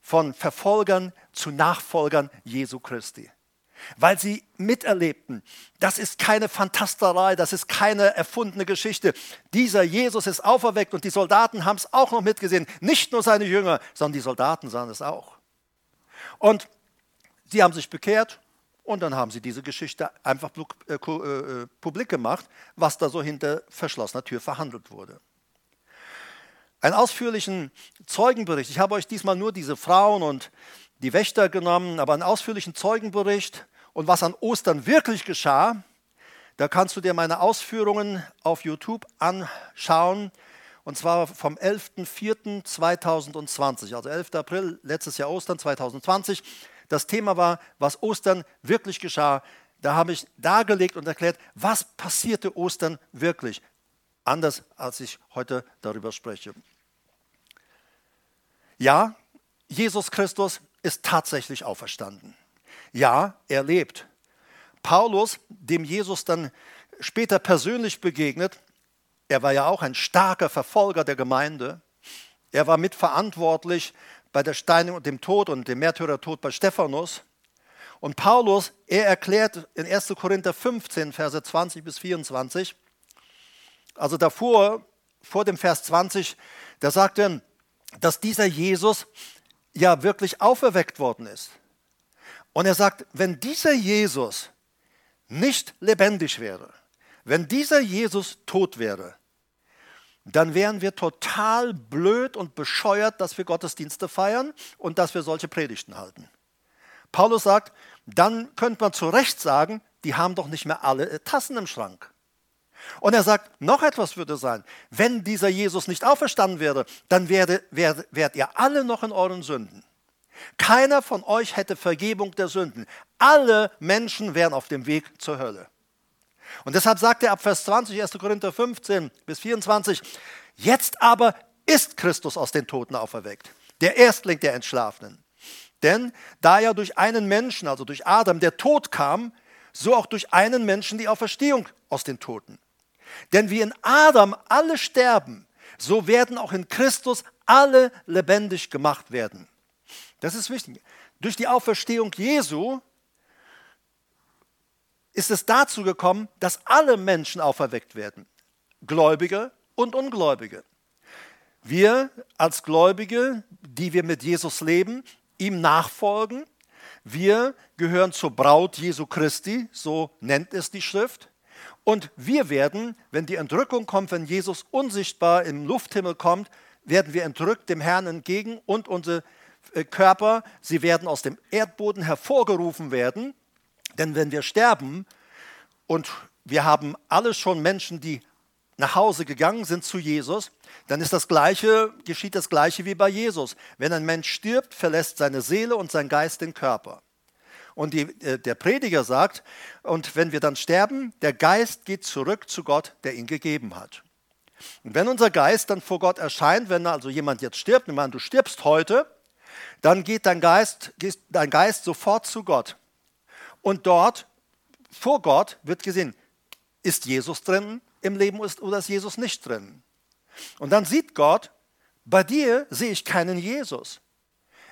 von Verfolgern zu Nachfolgern Jesu Christi. Weil sie miterlebten, das ist keine Fantasterei, das ist keine erfundene Geschichte. Dieser Jesus ist auferweckt und die Soldaten haben es auch noch mitgesehen. Nicht nur seine Jünger, sondern die Soldaten sahen es auch. Und sie haben sich bekehrt und dann haben sie diese Geschichte einfach äh, äh, publik gemacht, was da so hinter verschlossener Tür verhandelt wurde einen ausführlichen Zeugenbericht. Ich habe euch diesmal nur diese Frauen und die Wächter genommen, aber einen ausführlichen Zeugenbericht und was an Ostern wirklich geschah, da kannst du dir meine Ausführungen auf YouTube anschauen. Und zwar vom 11.04.2020, also 11. April, letztes Jahr Ostern 2020. Das Thema war, was Ostern wirklich geschah. Da habe ich dargelegt und erklärt, was passierte Ostern wirklich anders als ich heute darüber spreche. Ja, Jesus Christus ist tatsächlich auferstanden. Ja, er lebt. Paulus, dem Jesus dann später persönlich begegnet, er war ja auch ein starker Verfolger der Gemeinde. Er war mitverantwortlich bei der Steinigung und dem Tod und dem Märtyrertod bei Stephanus. Und Paulus, er erklärt in 1. Korinther 15, Verse 20 bis 24, also davor, vor dem Vers 20, da sagt er, dass dieser Jesus ja wirklich auferweckt worden ist. Und er sagt, wenn dieser Jesus nicht lebendig wäre, wenn dieser Jesus tot wäre, dann wären wir total blöd und bescheuert, dass wir Gottesdienste feiern und dass wir solche Predigten halten. Paulus sagt, dann könnte man zu Recht sagen, die haben doch nicht mehr alle Tassen im Schrank. Und er sagt, noch etwas würde sein, wenn dieser Jesus nicht auferstanden wäre, dann wäre, wäre, wärt ihr alle noch in euren Sünden. Keiner von euch hätte Vergebung der Sünden. Alle Menschen wären auf dem Weg zur Hölle. Und deshalb sagt er ab Vers 20, 1. Korinther 15 bis 24, jetzt aber ist Christus aus den Toten auferweckt, der Erstling der Entschlafenen. Denn da ja durch einen Menschen, also durch Adam, der Tod kam, so auch durch einen Menschen die Auferstehung aus den Toten. Denn wie in Adam alle sterben, so werden auch in Christus alle lebendig gemacht werden. Das ist wichtig. Durch die Auferstehung Jesu ist es dazu gekommen, dass alle Menschen auferweckt werden. Gläubige und Ungläubige. Wir als Gläubige, die wir mit Jesus leben, ihm nachfolgen, wir gehören zur Braut Jesu Christi, so nennt es die Schrift. Und wir werden, wenn die Entrückung kommt, wenn Jesus unsichtbar im Lufthimmel kommt, werden wir entrückt dem Herrn entgegen und unsere äh, Körper, sie werden aus dem Erdboden hervorgerufen werden denn wenn wir sterben und wir haben alle schon Menschen, die nach Hause gegangen sind zu Jesus, dann ist das Gleiche, geschieht das Gleiche wie bei Jesus. Wenn ein Mensch stirbt, verlässt seine Seele und sein Geist den Körper. Und die, äh, der Prediger sagt, und wenn wir dann sterben, der Geist geht zurück zu Gott, der ihn gegeben hat. Und wenn unser Geist dann vor Gott erscheint, wenn also jemand jetzt stirbt, nimm an, du stirbst heute, dann geht dein Geist, geht dein Geist sofort zu Gott. Und dort, vor Gott, wird gesehen, ist Jesus drin im Leben oder ist Jesus nicht drin? Und dann sieht Gott, bei dir sehe ich keinen Jesus.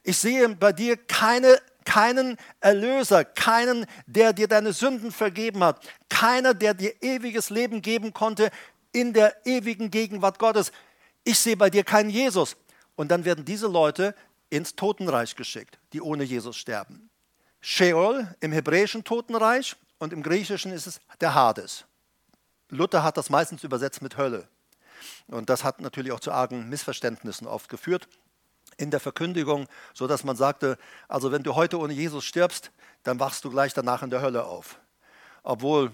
Ich sehe bei dir keine, keinen Erlöser, keinen, der dir deine Sünden vergeben hat, keiner, der dir ewiges Leben geben konnte in der ewigen Gegenwart Gottes. Ich sehe bei dir keinen Jesus. Und dann werden diese Leute ins Totenreich geschickt, die ohne Jesus sterben. Sheol im hebräischen Totenreich und im griechischen ist es der Hades. Luther hat das meistens übersetzt mit Hölle. Und das hat natürlich auch zu argen Missverständnissen oft geführt in der Verkündigung, sodass man sagte, also wenn du heute ohne Jesus stirbst, dann wachst du gleich danach in der Hölle auf. Obwohl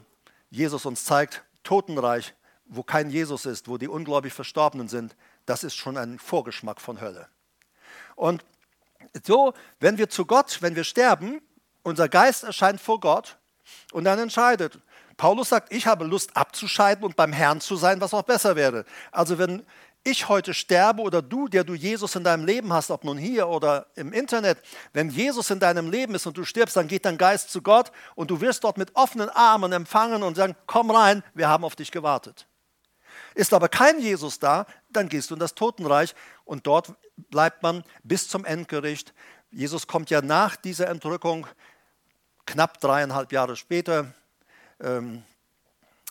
Jesus uns zeigt, Totenreich, wo kein Jesus ist, wo die ungläubig Verstorbenen sind, das ist schon ein Vorgeschmack von Hölle. Und so, wenn wir zu Gott, wenn wir sterben, unser Geist erscheint vor Gott und dann entscheidet. Paulus sagt, ich habe Lust abzuscheiden und beim Herrn zu sein, was auch besser wäre. Also wenn ich heute sterbe oder du, der du Jesus in deinem Leben hast, ob nun hier oder im Internet, wenn Jesus in deinem Leben ist und du stirbst, dann geht dein Geist zu Gott und du wirst dort mit offenen Armen empfangen und sagen, komm rein, wir haben auf dich gewartet. Ist aber kein Jesus da, dann gehst du in das Totenreich und dort bleibt man bis zum Endgericht. Jesus kommt ja nach dieser Entrückung knapp dreieinhalb Jahre später, ähm,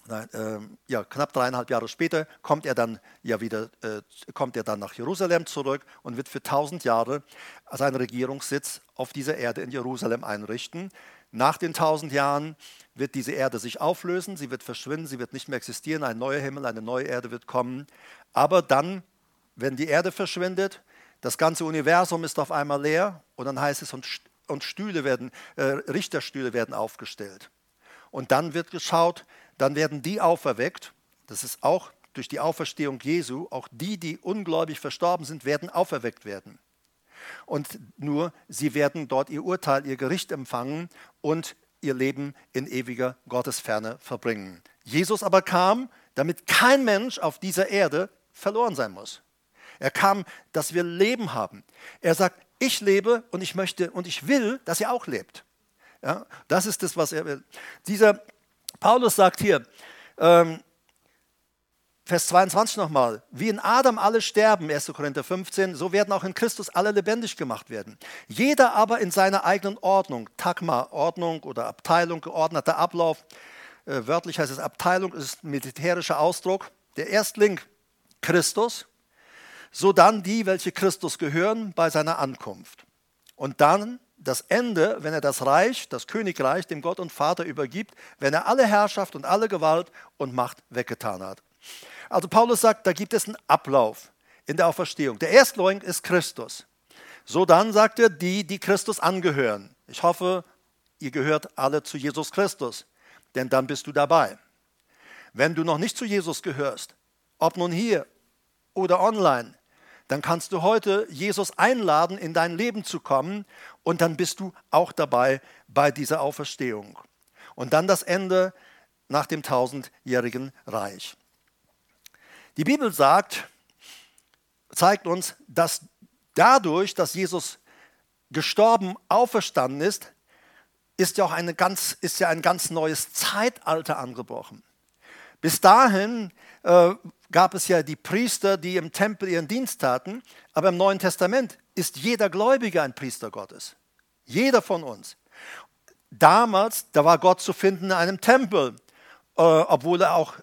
äh, ja, knapp dreieinhalb Jahre später kommt er dann ja wieder, äh, kommt er dann nach Jerusalem zurück und wird für tausend Jahre seinen Regierungssitz auf dieser Erde in Jerusalem einrichten. Nach den tausend Jahren wird diese Erde sich auflösen, sie wird verschwinden, sie wird nicht mehr existieren, ein neuer Himmel, eine neue Erde wird kommen. Aber dann, wenn die Erde verschwindet, das ganze Universum ist auf einmal leer und dann heißt es, und und Stühle werden, äh, Richterstühle werden aufgestellt. Und dann wird geschaut, dann werden die auferweckt. Das ist auch durch die Auferstehung Jesu, auch die, die ungläubig verstorben sind, werden auferweckt werden. Und nur sie werden dort ihr Urteil, ihr Gericht empfangen und ihr Leben in ewiger Gottesferne verbringen. Jesus aber kam, damit kein Mensch auf dieser Erde verloren sein muss. Er kam, dass wir Leben haben. Er sagt, ich lebe und ich möchte und ich will, dass ihr auch lebt. Ja, das ist das, was er will. Dieser Paulus sagt hier, ähm, Vers 22 nochmal, wie in Adam alle sterben, 1. Korinther 15, so werden auch in Christus alle lebendig gemacht werden. Jeder aber in seiner eigenen Ordnung, Tagma, Ordnung oder Abteilung, geordneter Ablauf. Äh, wörtlich heißt es Abteilung, ist militärischer Ausdruck. Der Erstling Christus, so dann die, welche Christus gehören, bei seiner Ankunft. Und dann das Ende, wenn er das Reich, das Königreich dem Gott und Vater übergibt, wenn er alle Herrschaft und alle Gewalt und Macht weggetan hat. Also Paulus sagt, da gibt es einen Ablauf in der Auferstehung. Der Erstling ist Christus. So dann sagt er, die, die Christus angehören. Ich hoffe, ihr gehört alle zu Jesus Christus, denn dann bist du dabei. Wenn du noch nicht zu Jesus gehörst, ob nun hier oder online, dann kannst du heute Jesus einladen, in dein Leben zu kommen und dann bist du auch dabei bei dieser Auferstehung. Und dann das Ende nach dem tausendjährigen Reich. Die Bibel sagt, zeigt uns, dass dadurch, dass Jesus gestorben, auferstanden ist, ist ja auch eine ganz, ist ja ein ganz neues Zeitalter angebrochen. Bis dahin äh, gab es ja die Priester, die im Tempel ihren Dienst taten, aber im Neuen Testament ist jeder Gläubige ein Priester Gottes. Jeder von uns. Damals, da war Gott zu finden in einem Tempel, äh, obwohl er auch,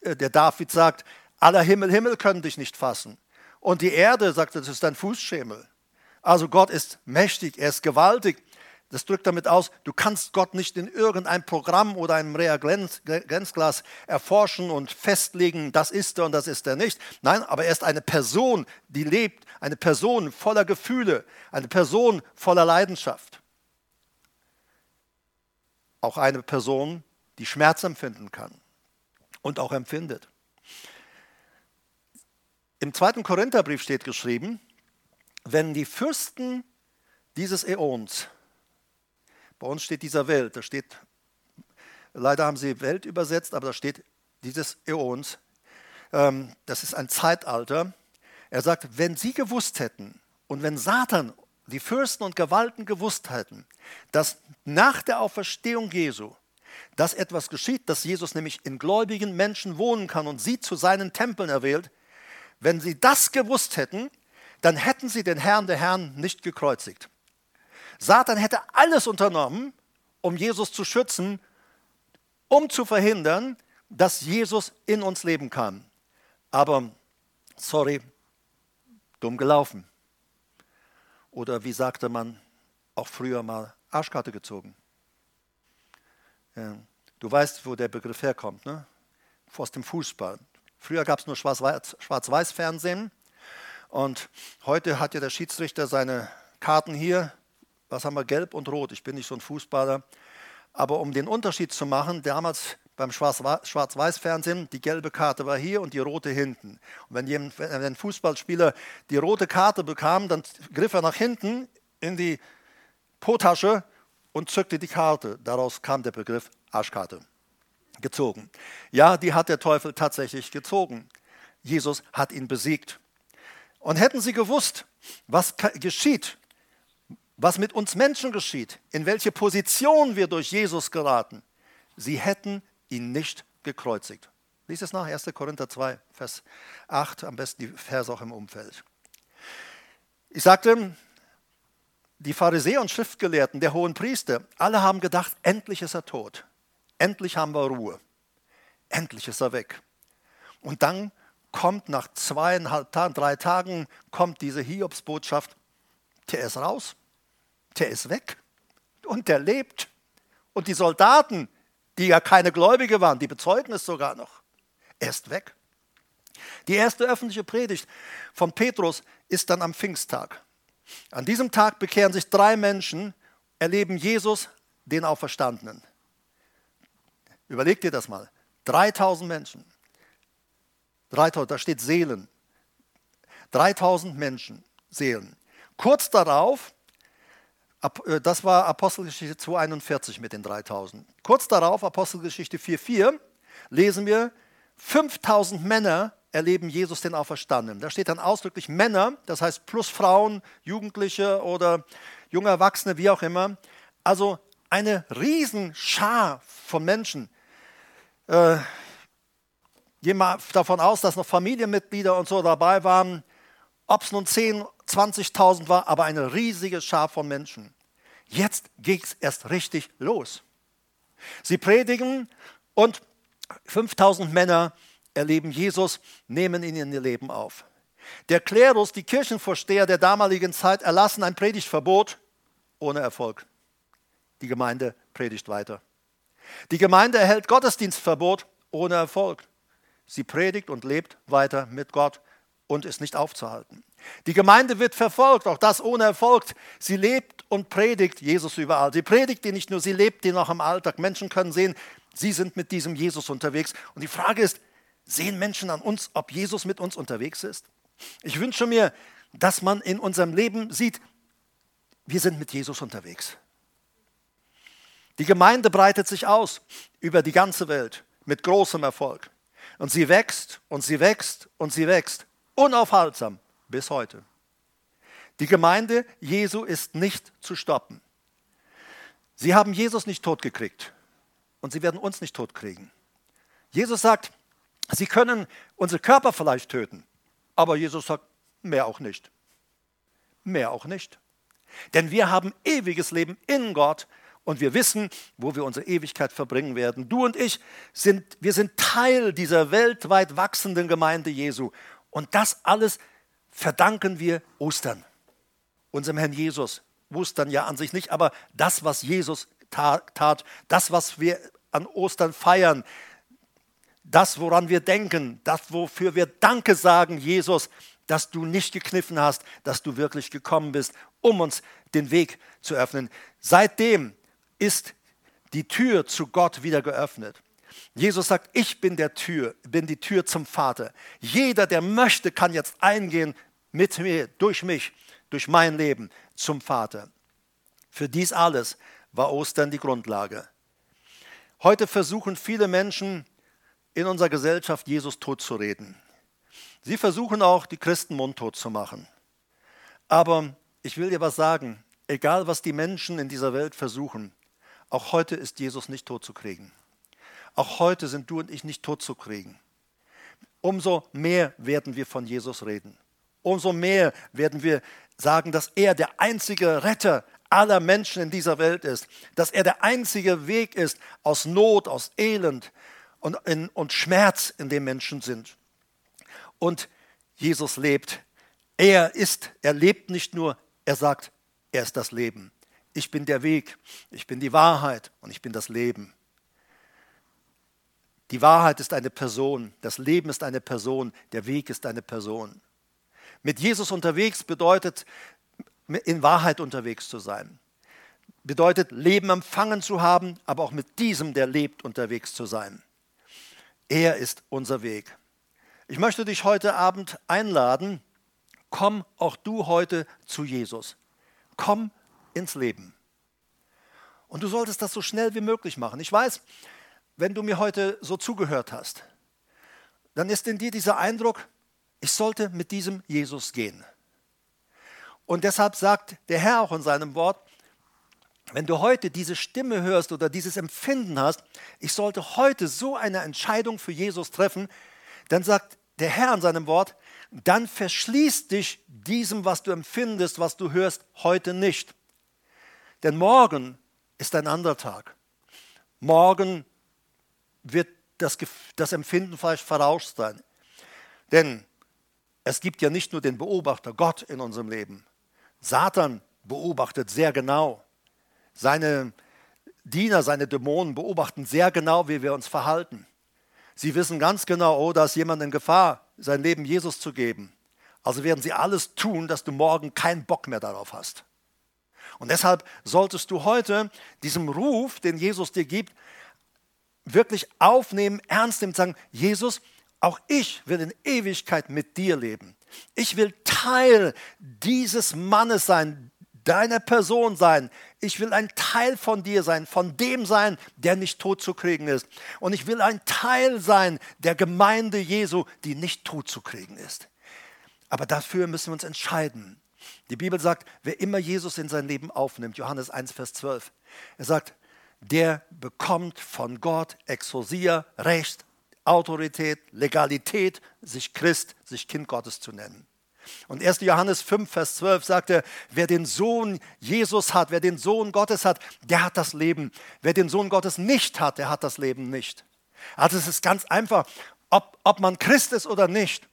äh, der David sagt, aller Himmel, Himmel können dich nicht fassen. Und die Erde, sagt er, das ist ein Fußschemel. Also Gott ist mächtig, er ist gewaltig. Das drückt damit aus, du kannst Gott nicht in irgendein Programm oder einem Reagenzglas erforschen und festlegen, das ist er und das ist er nicht. Nein, aber er ist eine Person, die lebt, eine Person voller Gefühle, eine Person voller Leidenschaft. Auch eine Person, die Schmerz empfinden kann und auch empfindet. Im zweiten Korintherbrief steht geschrieben, wenn die Fürsten dieses Äons bei uns steht dieser Welt, da steht, leider haben sie Welt übersetzt, aber da steht dieses Äons. Ähm, das ist ein Zeitalter. Er sagt, wenn sie gewusst hätten und wenn Satan, die Fürsten und Gewalten gewusst hätten, dass nach der Auferstehung Jesu, dass etwas geschieht, dass Jesus nämlich in gläubigen Menschen wohnen kann und sie zu seinen Tempeln erwählt, wenn sie das gewusst hätten, dann hätten sie den Herrn der Herren nicht gekreuzigt. Satan hätte alles unternommen, um Jesus zu schützen, um zu verhindern, dass Jesus in uns leben kann. Aber, sorry, dumm gelaufen. Oder wie sagte man auch früher mal, Arschkarte gezogen. Du weißt, wo der Begriff herkommt, ne? aus dem Fußball. Früher gab es nur Schwarz-Weiß-Fernsehen und heute hat ja der Schiedsrichter seine Karten hier was haben wir, gelb und rot. Ich bin nicht so ein Fußballer. Aber um den Unterschied zu machen, damals beim Schwarz-Weiß-Fernsehen, die gelbe Karte war hier und die rote hinten. Und wenn, ein Fußballspieler die rote Karte bekam, dann griff er nach hinten in die Potasche und zückte die Karte. Daraus kam der Begriff Arschkarte. Gezogen. Ja, die hat der Teufel tatsächlich gezogen. Jesus hat ihn besiegt. Und hätten sie gewusst, was geschieht, was mit uns Menschen geschieht, in welche Position wir durch Jesus geraten, sie hätten ihn nicht gekreuzigt. Lies es nach, 1. Korinther 2, Vers 8, am besten die Verse auch im Umfeld. Ich sagte, die Pharisäer und Schriftgelehrten, der hohen Priester, alle haben gedacht, endlich ist er tot. Endlich haben wir Ruhe. Endlich ist er weg. Und dann kommt nach zweieinhalb Tagen, drei Tagen, kommt diese Hiobsbotschaft, der ist raus der ist weg und der lebt. Und die Soldaten, die ja keine Gläubige waren, die bezeugen es sogar noch. Er ist weg. Die erste öffentliche Predigt von Petrus ist dann am Pfingsttag. An diesem Tag bekehren sich drei Menschen, erleben Jesus, den Auferstandenen. Überleg dir das mal. 3000 Menschen. 3000, da steht Seelen. 3000 Menschen, Seelen. Kurz darauf das war Apostelgeschichte 2,41 mit den 3000. Kurz darauf, Apostelgeschichte 4,4, lesen wir, 5000 Männer erleben Jesus den Auferstandenen. Da steht dann ausdrücklich Männer, das heißt plus Frauen, Jugendliche oder junge Erwachsene, wie auch immer. Also eine Riesenschar von Menschen. Äh, gehen mal davon aus, dass noch Familienmitglieder und so dabei waren. Ob es nun 10 20.000 war, aber eine riesige Schar von Menschen. Jetzt geht es erst richtig los. Sie predigen und 5000 Männer erleben Jesus, nehmen ihn in ihr Leben auf. Der Klerus, die Kirchenvorsteher der damaligen Zeit, erlassen ein Predigtverbot. ohne Erfolg. Die Gemeinde predigt weiter. Die Gemeinde erhält Gottesdienstverbot ohne Erfolg. Sie predigt und lebt weiter mit Gott und ist nicht aufzuhalten. Die Gemeinde wird verfolgt, auch das ohne Erfolg. Sie lebt und predigt Jesus überall. Sie predigt ihn nicht nur, sie lebt ihn auch im Alltag. Menschen können sehen, sie sind mit diesem Jesus unterwegs. Und die Frage ist, sehen Menschen an uns, ob Jesus mit uns unterwegs ist? Ich wünsche mir, dass man in unserem Leben sieht, wir sind mit Jesus unterwegs. Die Gemeinde breitet sich aus über die ganze Welt mit großem Erfolg. Und sie wächst und sie wächst und sie wächst, unaufhaltsam bis heute. Die Gemeinde Jesu ist nicht zu stoppen. Sie haben Jesus nicht totgekriegt und sie werden uns nicht totkriegen. Jesus sagt, sie können unsere Körper vielleicht töten, aber Jesus sagt, mehr auch nicht. Mehr auch nicht. Denn wir haben ewiges Leben in Gott und wir wissen, wo wir unsere Ewigkeit verbringen werden. Du und ich sind, wir sind Teil dieser weltweit wachsenden Gemeinde Jesu. Und das alles verdanken wir Ostern, unserem Herrn Jesus. Ostern ja an sich nicht, aber das, was Jesus tat, das, was wir an Ostern feiern, das, woran wir denken, das, wofür wir Danke sagen, Jesus, dass du nicht gekniffen hast, dass du wirklich gekommen bist, um uns den Weg zu öffnen. Seitdem ist die Tür zu Gott wieder geöffnet. Jesus sagt, ich bin der Tür, bin die Tür zum Vater. Jeder, der möchte, kann jetzt eingehen mit mir, durch mich, durch mein Leben zum Vater. Für dies alles war Ostern die Grundlage. Heute versuchen viele Menschen in unserer Gesellschaft Jesus totzureden. Sie versuchen auch, die Christen mundtot zu machen. Aber ich will dir was sagen, egal was die Menschen in dieser Welt versuchen, auch heute ist Jesus nicht tot zu kriegen. Auch heute sind du und ich nicht tot zu kriegen. Umso mehr werden wir von Jesus reden. Umso mehr werden wir sagen, dass er der einzige Retter aller Menschen in dieser Welt ist, dass er der einzige Weg ist aus Not, aus Elend und, in, und Schmerz, in dem Menschen sind. Und Jesus lebt. Er ist, er lebt nicht nur, er sagt, er ist das Leben ich bin der Weg, ich bin die Wahrheit und ich bin das Leben. Die Wahrheit ist eine Person, das Leben ist eine Person, der Weg ist eine Person. Mit Jesus unterwegs bedeutet, in Wahrheit unterwegs zu sein. Bedeutet, Leben empfangen zu haben, aber auch mit diesem, der lebt, unterwegs zu sein. Er ist unser Weg. Ich möchte dich heute Abend einladen, komm auch du heute zu Jesus. Komm ins Leben. Und du solltest das so schnell wie möglich machen. Ich weiß, wenn du mir heute so zugehört hast, dann ist in dir dieser Eindruck, ich sollte mit diesem Jesus gehen. Und deshalb sagt der Herr auch in seinem Wort, wenn du heute diese Stimme hörst oder dieses Empfinden hast, ich sollte heute so eine Entscheidung für Jesus treffen, dann sagt der Herr in seinem Wort, dann verschließ dich diesem, was du empfindest, was du hörst, heute nicht. Denn morgen ist ein anderer Tag. Morgen wird das, das Empfinden vielleicht verrauscht sein. Denn es gibt ja nicht nur den Beobachter Gott in unserem Leben. Satan beobachtet sehr genau. Seine Diener, seine Dämonen beobachten sehr genau, wie wir uns verhalten. Sie wissen ganz genau, oh, da ist jemand in Gefahr, sein Leben Jesus zu geben. Also werden sie alles tun, dass du morgen keinen Bock mehr darauf hast. Und deshalb solltest du heute diesem Ruf, den Jesus dir gibt, wirklich aufnehmen, ernst nehmen, sagen, Jesus, auch ich will in Ewigkeit mit dir leben. Ich will Teil dieses Mannes sein, deiner Person sein. Ich will ein Teil von dir sein, von dem sein, der nicht tot zu kriegen ist. Und ich will ein Teil sein der Gemeinde Jesu, die nicht tot zu kriegen ist. Aber dafür müssen wir uns entscheiden. Die Bibel sagt, wer immer Jesus in sein Leben aufnimmt, Johannes 1, Vers 12, er sagt, der bekommt von Gott Exosia, Recht, Autorität, Legalität, sich Christ, sich Kind Gottes zu nennen. Und 1. Johannes 5, Vers 12 sagt er, wer den Sohn Jesus hat, wer den Sohn Gottes hat, der hat das Leben. Wer den Sohn Gottes nicht hat, der hat das Leben nicht. Also es ist ganz einfach, ob, ob man Christ ist oder nicht.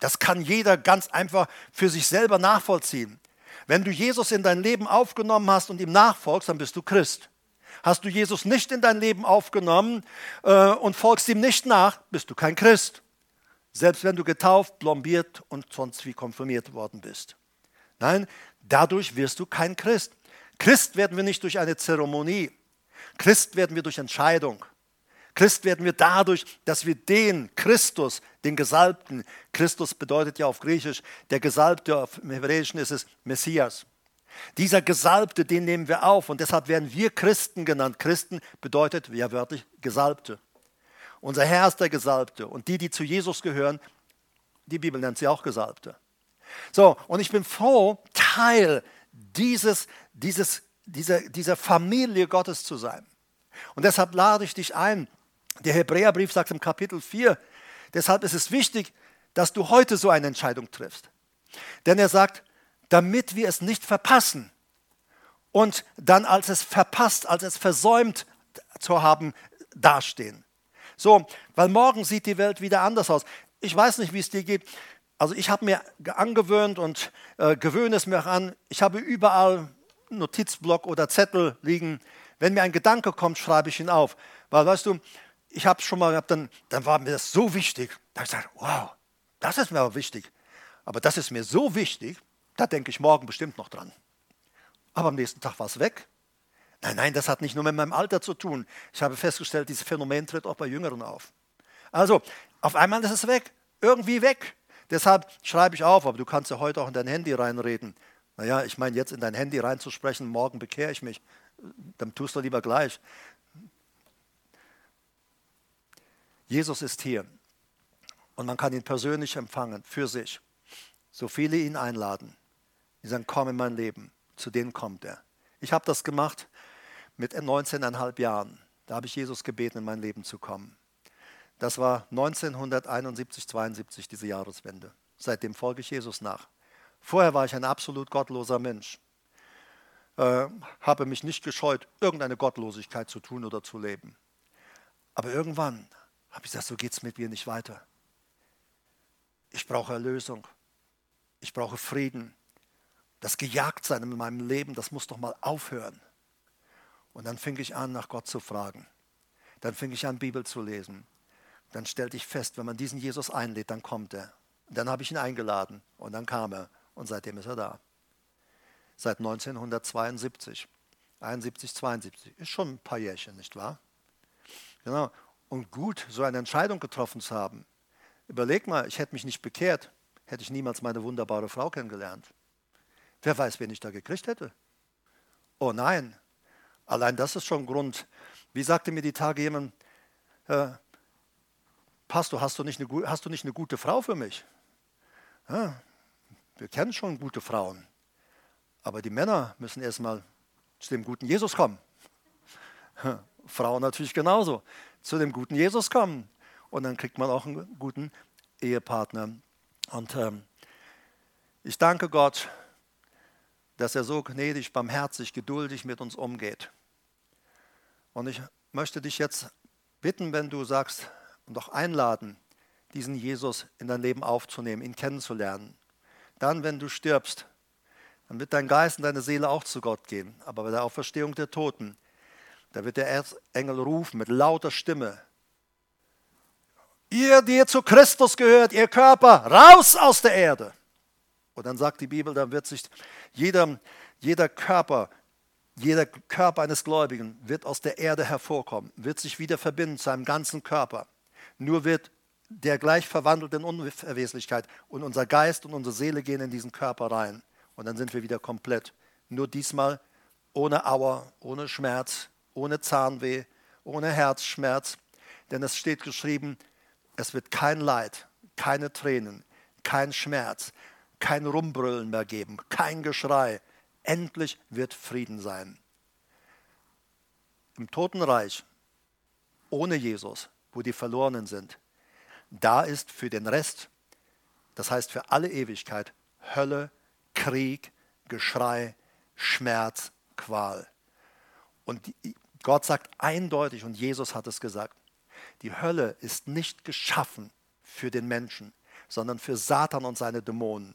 Das kann jeder ganz einfach für sich selber nachvollziehen. Wenn du Jesus in dein Leben aufgenommen hast und ihm nachfolgst, dann bist du Christ. Hast du Jesus nicht in dein Leben aufgenommen äh, und folgst ihm nicht nach, bist du kein Christ. Selbst wenn du getauft, blombiert und sonst wie konfirmiert worden bist. Nein, dadurch wirst du kein Christ. Christ werden wir nicht durch eine Zeremonie. Christ werden wir durch Entscheidung. Christ werden wir dadurch, dass wir den Christus, den Gesalbten, Christus bedeutet ja auf Griechisch, der Gesalbte, auf Hebräischen ist es Messias. Dieser Gesalbte, den nehmen wir auf und deshalb werden wir Christen genannt. Christen bedeutet ja wörtlich Gesalbte. Unser Herr ist der Gesalbte und die, die zu Jesus gehören, die Bibel nennt sie auch Gesalbte. So, und ich bin froh, Teil dieses, dieses, dieser, dieser Familie Gottes zu sein. Und deshalb lade ich dich ein, der Hebräerbrief sagt im Kapitel 4, deshalb ist es wichtig, dass du heute so eine Entscheidung triffst. Denn er sagt, damit wir es nicht verpassen und dann als es verpasst, als es versäumt zu haben, dastehen. So, weil morgen sieht die Welt wieder anders aus. Ich weiß nicht, wie es dir geht. Also ich habe mir angewöhnt und äh, gewöhne es mir an. Ich habe überall Notizblock oder Zettel liegen. Wenn mir ein Gedanke kommt, schreibe ich ihn auf. Weil, weißt du, ich habe schon mal gehabt, dann, dann war mir das so wichtig. Da habe ich gesagt, wow, das ist mir aber wichtig. Aber das ist mir so wichtig, da denke ich morgen bestimmt noch dran. Aber am nächsten Tag war es weg. Nein, nein, das hat nicht nur mit meinem Alter zu tun. Ich habe festgestellt, dieses Phänomen tritt auch bei Jüngeren auf. Also, auf einmal ist es weg, irgendwie weg. Deshalb schreibe ich auf, aber du kannst ja heute auch in dein Handy reinreden. Naja, ich meine, jetzt in dein Handy reinzusprechen, morgen bekehre ich mich, dann tust du lieber gleich. Jesus ist hier und man kann ihn persönlich empfangen, für sich. So viele ihn einladen, die sagen, komm in mein Leben, zu denen kommt er. Ich habe das gemacht mit 19,5 Jahren. Da habe ich Jesus gebeten, in mein Leben zu kommen. Das war 1971, 72, diese Jahreswende. Seitdem folge ich Jesus nach. Vorher war ich ein absolut gottloser Mensch. Äh, habe mich nicht gescheut, irgendeine Gottlosigkeit zu tun oder zu leben. Aber irgendwann habe ich gesagt, so geht es mit mir nicht weiter. Ich brauche Erlösung. Ich brauche Frieden. Das Gejagtsein in meinem Leben, das muss doch mal aufhören. Und dann fing ich an, nach Gott zu fragen. Dann fing ich an, Bibel zu lesen. Dann stellte ich fest, wenn man diesen Jesus einlädt, dann kommt er. Und dann habe ich ihn eingeladen und dann kam er und seitdem ist er da. Seit 1972. 71, 72. Ist schon ein paar Jährchen, nicht wahr? Genau und gut, so eine Entscheidung getroffen zu haben. Überleg mal, ich hätte mich nicht bekehrt, hätte ich niemals meine wunderbare Frau kennengelernt. Wer weiß, wen ich da gekriegt hätte? Oh nein, allein das ist schon Grund. Wie sagte mir die Tage jemand, äh, Pastor, hast du, nicht eine, hast du nicht eine gute Frau für mich? Ja, wir kennen schon gute Frauen, aber die Männer müssen erstmal zu dem guten Jesus kommen. Frauen natürlich genauso zu dem guten Jesus kommen. Und dann kriegt man auch einen guten Ehepartner. Und ähm, ich danke Gott, dass er so gnädig, barmherzig, geduldig mit uns umgeht. Und ich möchte dich jetzt bitten, wenn du sagst und auch einladen, diesen Jesus in dein Leben aufzunehmen, ihn kennenzulernen. Dann, wenn du stirbst, dann wird dein Geist und deine Seele auch zu Gott gehen. Aber bei der Auferstehung der Toten da wird der Erzengel rufen mit lauter Stimme. Ihr, die ihr zu Christus gehört, ihr Körper, raus aus der Erde. Und dann sagt die Bibel, dann wird sich jeder, jeder Körper, jeder Körper eines Gläubigen wird aus der Erde hervorkommen, wird sich wieder verbinden zu einem ganzen Körper. Nur wird der gleich verwandelt in Unverweslichkeit und unser Geist und unsere Seele gehen in diesen Körper rein. Und dann sind wir wieder komplett. Nur diesmal ohne Auer, ohne Schmerz, ohne Zahnweh, ohne Herzschmerz. Denn es steht geschrieben, es wird kein Leid, keine Tränen, kein Schmerz, kein Rumbrüllen mehr geben, kein Geschrei. Endlich wird Frieden sein. Im Totenreich, ohne Jesus, wo die Verlorenen sind, da ist für den Rest, das heißt für alle Ewigkeit, Hölle, Krieg, Geschrei, Schmerz, Qual. Und Gott sagt eindeutig, und Jesus hat es gesagt, die Hölle ist nicht geschaffen für den Menschen, sondern für Satan und seine Dämonen.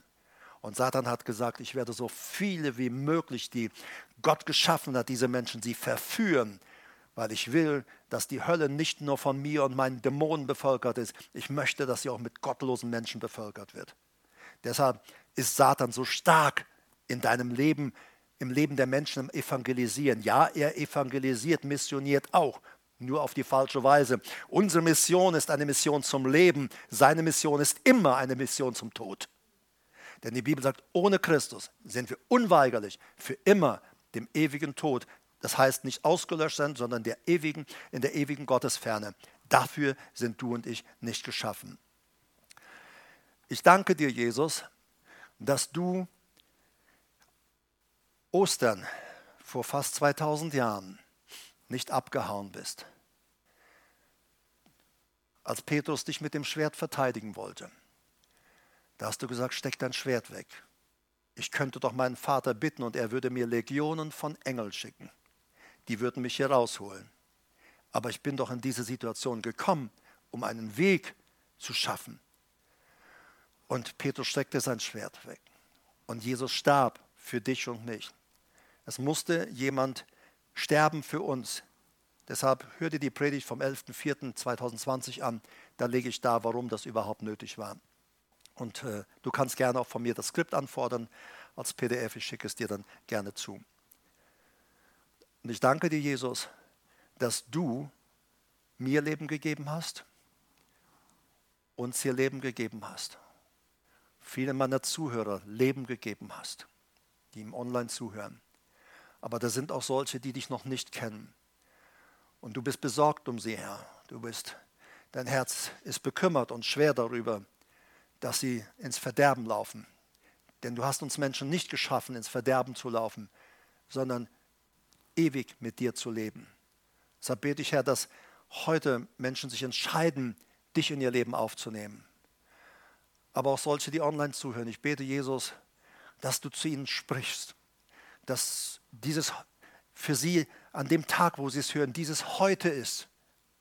Und Satan hat gesagt, ich werde so viele wie möglich, die Gott geschaffen hat, diese Menschen, sie verführen, weil ich will, dass die Hölle nicht nur von mir und meinen Dämonen bevölkert ist. Ich möchte, dass sie auch mit gottlosen Menschen bevölkert wird. Deshalb ist Satan so stark in deinem Leben, im Leben der Menschen im Evangelisieren. Ja, er evangelisiert, missioniert auch, nur auf die falsche Weise. Unsere Mission ist eine Mission zum Leben, seine Mission ist immer eine Mission zum Tod. Denn die Bibel sagt, ohne Christus sind wir unweigerlich für immer dem ewigen Tod. Das heißt nicht ausgelöscht sein, sondern der ewigen, in der ewigen Gottesferne. Dafür sind du und ich nicht geschaffen. Ich danke dir, Jesus, dass du Ostern vor fast 2000 Jahren nicht abgehauen bist, als Petrus dich mit dem Schwert verteidigen wollte. Da hast du gesagt, steck dein Schwert weg. Ich könnte doch meinen Vater bitten und er würde mir Legionen von Engeln schicken. Die würden mich hier rausholen. Aber ich bin doch in diese Situation gekommen, um einen Weg zu schaffen. Und Petrus steckte sein Schwert weg. Und Jesus starb für dich und mich. Es musste jemand sterben für uns. Deshalb hör dir die Predigt vom 11.04.2020 an. Da lege ich da, warum das überhaupt nötig war. Und äh, du kannst gerne auch von mir das Skript anfordern als PDF. Ich schicke es dir dann gerne zu. Und ich danke dir, Jesus, dass du mir Leben gegeben hast, uns hier Leben gegeben hast. Viele meiner Zuhörer Leben gegeben hast, die im Online zuhören. Aber da sind auch solche, die dich noch nicht kennen. Und du bist besorgt um sie, Herr. Du bist, dein Herz ist bekümmert und schwer darüber, dass sie ins Verderben laufen. Denn du hast uns Menschen nicht geschaffen, ins Verderben zu laufen, sondern ewig mit dir zu leben. Deshalb bete ich, Herr, dass heute Menschen sich entscheiden, dich in ihr Leben aufzunehmen. Aber auch solche, die online zuhören. Ich bete, Jesus, dass du zu ihnen sprichst, dass dieses für sie an dem Tag, wo sie es hören, dieses heute ist,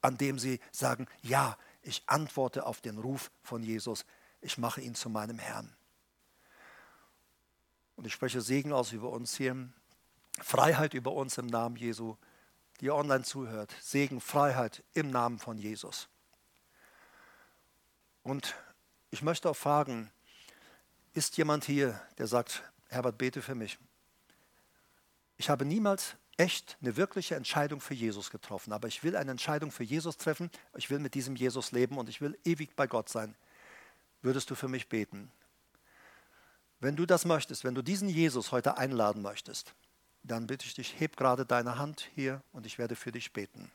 an dem sie sagen, ja, ich antworte auf den Ruf von Jesus ich mache ihn zu meinem Herrn. Und ich spreche Segen aus über uns hier, Freiheit über uns im Namen Jesu, die online zuhört. Segen, Freiheit im Namen von Jesus. Und ich möchte auch fragen, ist jemand hier, der sagt, Herbert, bete für mich? Ich habe niemals echt eine wirkliche Entscheidung für Jesus getroffen, aber ich will eine Entscheidung für Jesus treffen. Ich will mit diesem Jesus leben und ich will ewig bei Gott sein würdest du für mich beten? Wenn du das möchtest, wenn du diesen Jesus heute einladen möchtest, dann bitte ich dich, heb gerade deine Hand hier und ich werde für dich beten.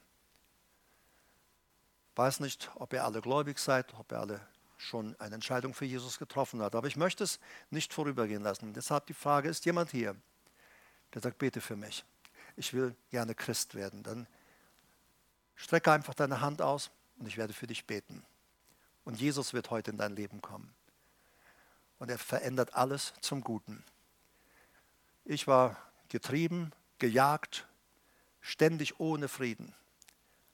Ich weiß nicht, ob ihr alle gläubig seid, ob ihr alle schon eine Entscheidung für Jesus getroffen habt, aber ich möchte es nicht vorübergehen lassen. Deshalb die Frage, ist jemand hier, der sagt, bete für mich. Ich will gerne Christ werden. Dann strecke einfach deine Hand aus und ich werde für dich beten. Und Jesus wird heute in dein Leben kommen. Und er verändert alles zum Guten. Ich war getrieben, gejagt, ständig ohne Frieden.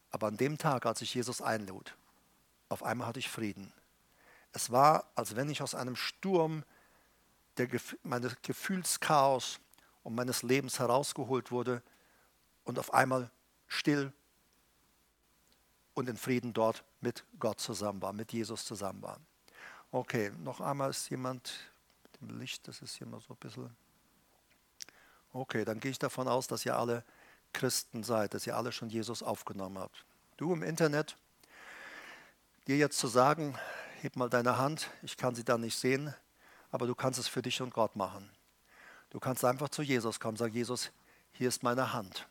Aber an dem Tag, als ich Jesus einlud, auf einmal hatte ich Frieden. Es war, als wenn ich aus einem Sturm der, meines Gefühlschaos und meines Lebens herausgeholt wurde und auf einmal still und in Frieden dort mit Gott zusammen war, mit Jesus zusammen war. Okay, noch einmal ist jemand mit dem Licht, das ist hier mal so ein bisschen. Okay, dann gehe ich davon aus, dass ihr alle Christen seid, dass ihr alle schon Jesus aufgenommen habt. Du im Internet, dir jetzt zu sagen, heb mal deine Hand, ich kann sie da nicht sehen, aber du kannst es für dich und Gott machen. Du kannst einfach zu Jesus kommen, sag Jesus, hier ist meine Hand.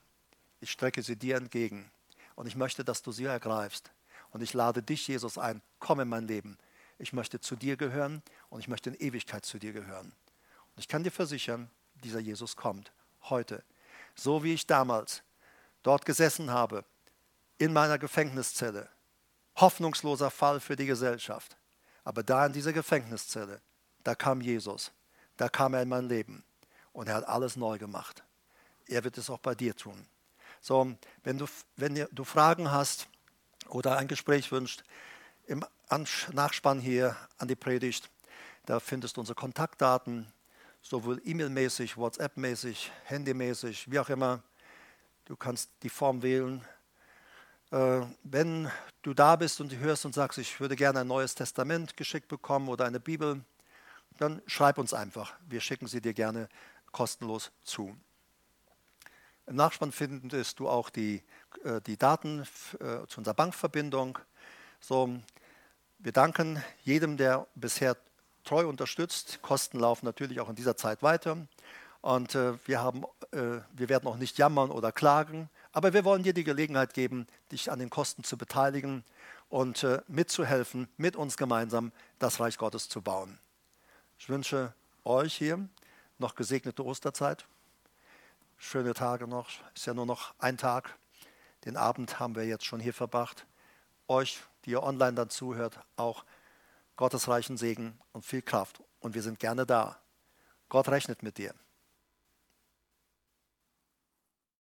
Ich strecke sie dir entgegen. Und ich möchte, dass du sie ergreifst. Und ich lade dich, Jesus, ein. Komm in mein Leben. Ich möchte zu dir gehören und ich möchte in Ewigkeit zu dir gehören. Und ich kann dir versichern, dieser Jesus kommt heute. So wie ich damals dort gesessen habe, in meiner Gefängniszelle. Hoffnungsloser Fall für die Gesellschaft. Aber da in dieser Gefängniszelle, da kam Jesus. Da kam er in mein Leben. Und er hat alles neu gemacht. Er wird es auch bei dir tun. So, wenn du, wenn du Fragen hast oder ein Gespräch wünscht, im Nachspann hier an die Predigt, da findest du unsere Kontaktdaten. sowohl E-Mail-mäßig, WhatsApp-mäßig, Handy-mäßig, wie auch immer. Du kannst die Form wählen. Äh, wenn du da bist und hörst und sagst, ich würde gerne ein neues Testament geschickt bekommen oder eine Bibel, dann schreib uns einfach. Wir schicken sie dir gerne kostenlos zu. Im Nachspann findest du auch die, äh, die Daten äh, zu unserer Bankverbindung. So, wir danken jedem, der bisher treu unterstützt. Kosten laufen natürlich auch in dieser Zeit weiter. Und äh, wir, haben, wir werden auch nicht jammern oder klagen, aber wir wollen dir die Gelegenheit geben, dich an den Kosten zu beteiligen und mitzuhelfen, mit uns gemeinsam das Reich Gottes zu bauen. Ich wünsche euch hier noch gesegnete Osterzeit. Schöne Tage noch. Ist ja nur noch ein Tag. Den Abend haben wir jetzt schon hier verbracht. Euch, die ihr online dann zuhört, auch Gottes reichen Segen und viel Kraft. Und wir sind gerne da. Gott rechnet mit dir.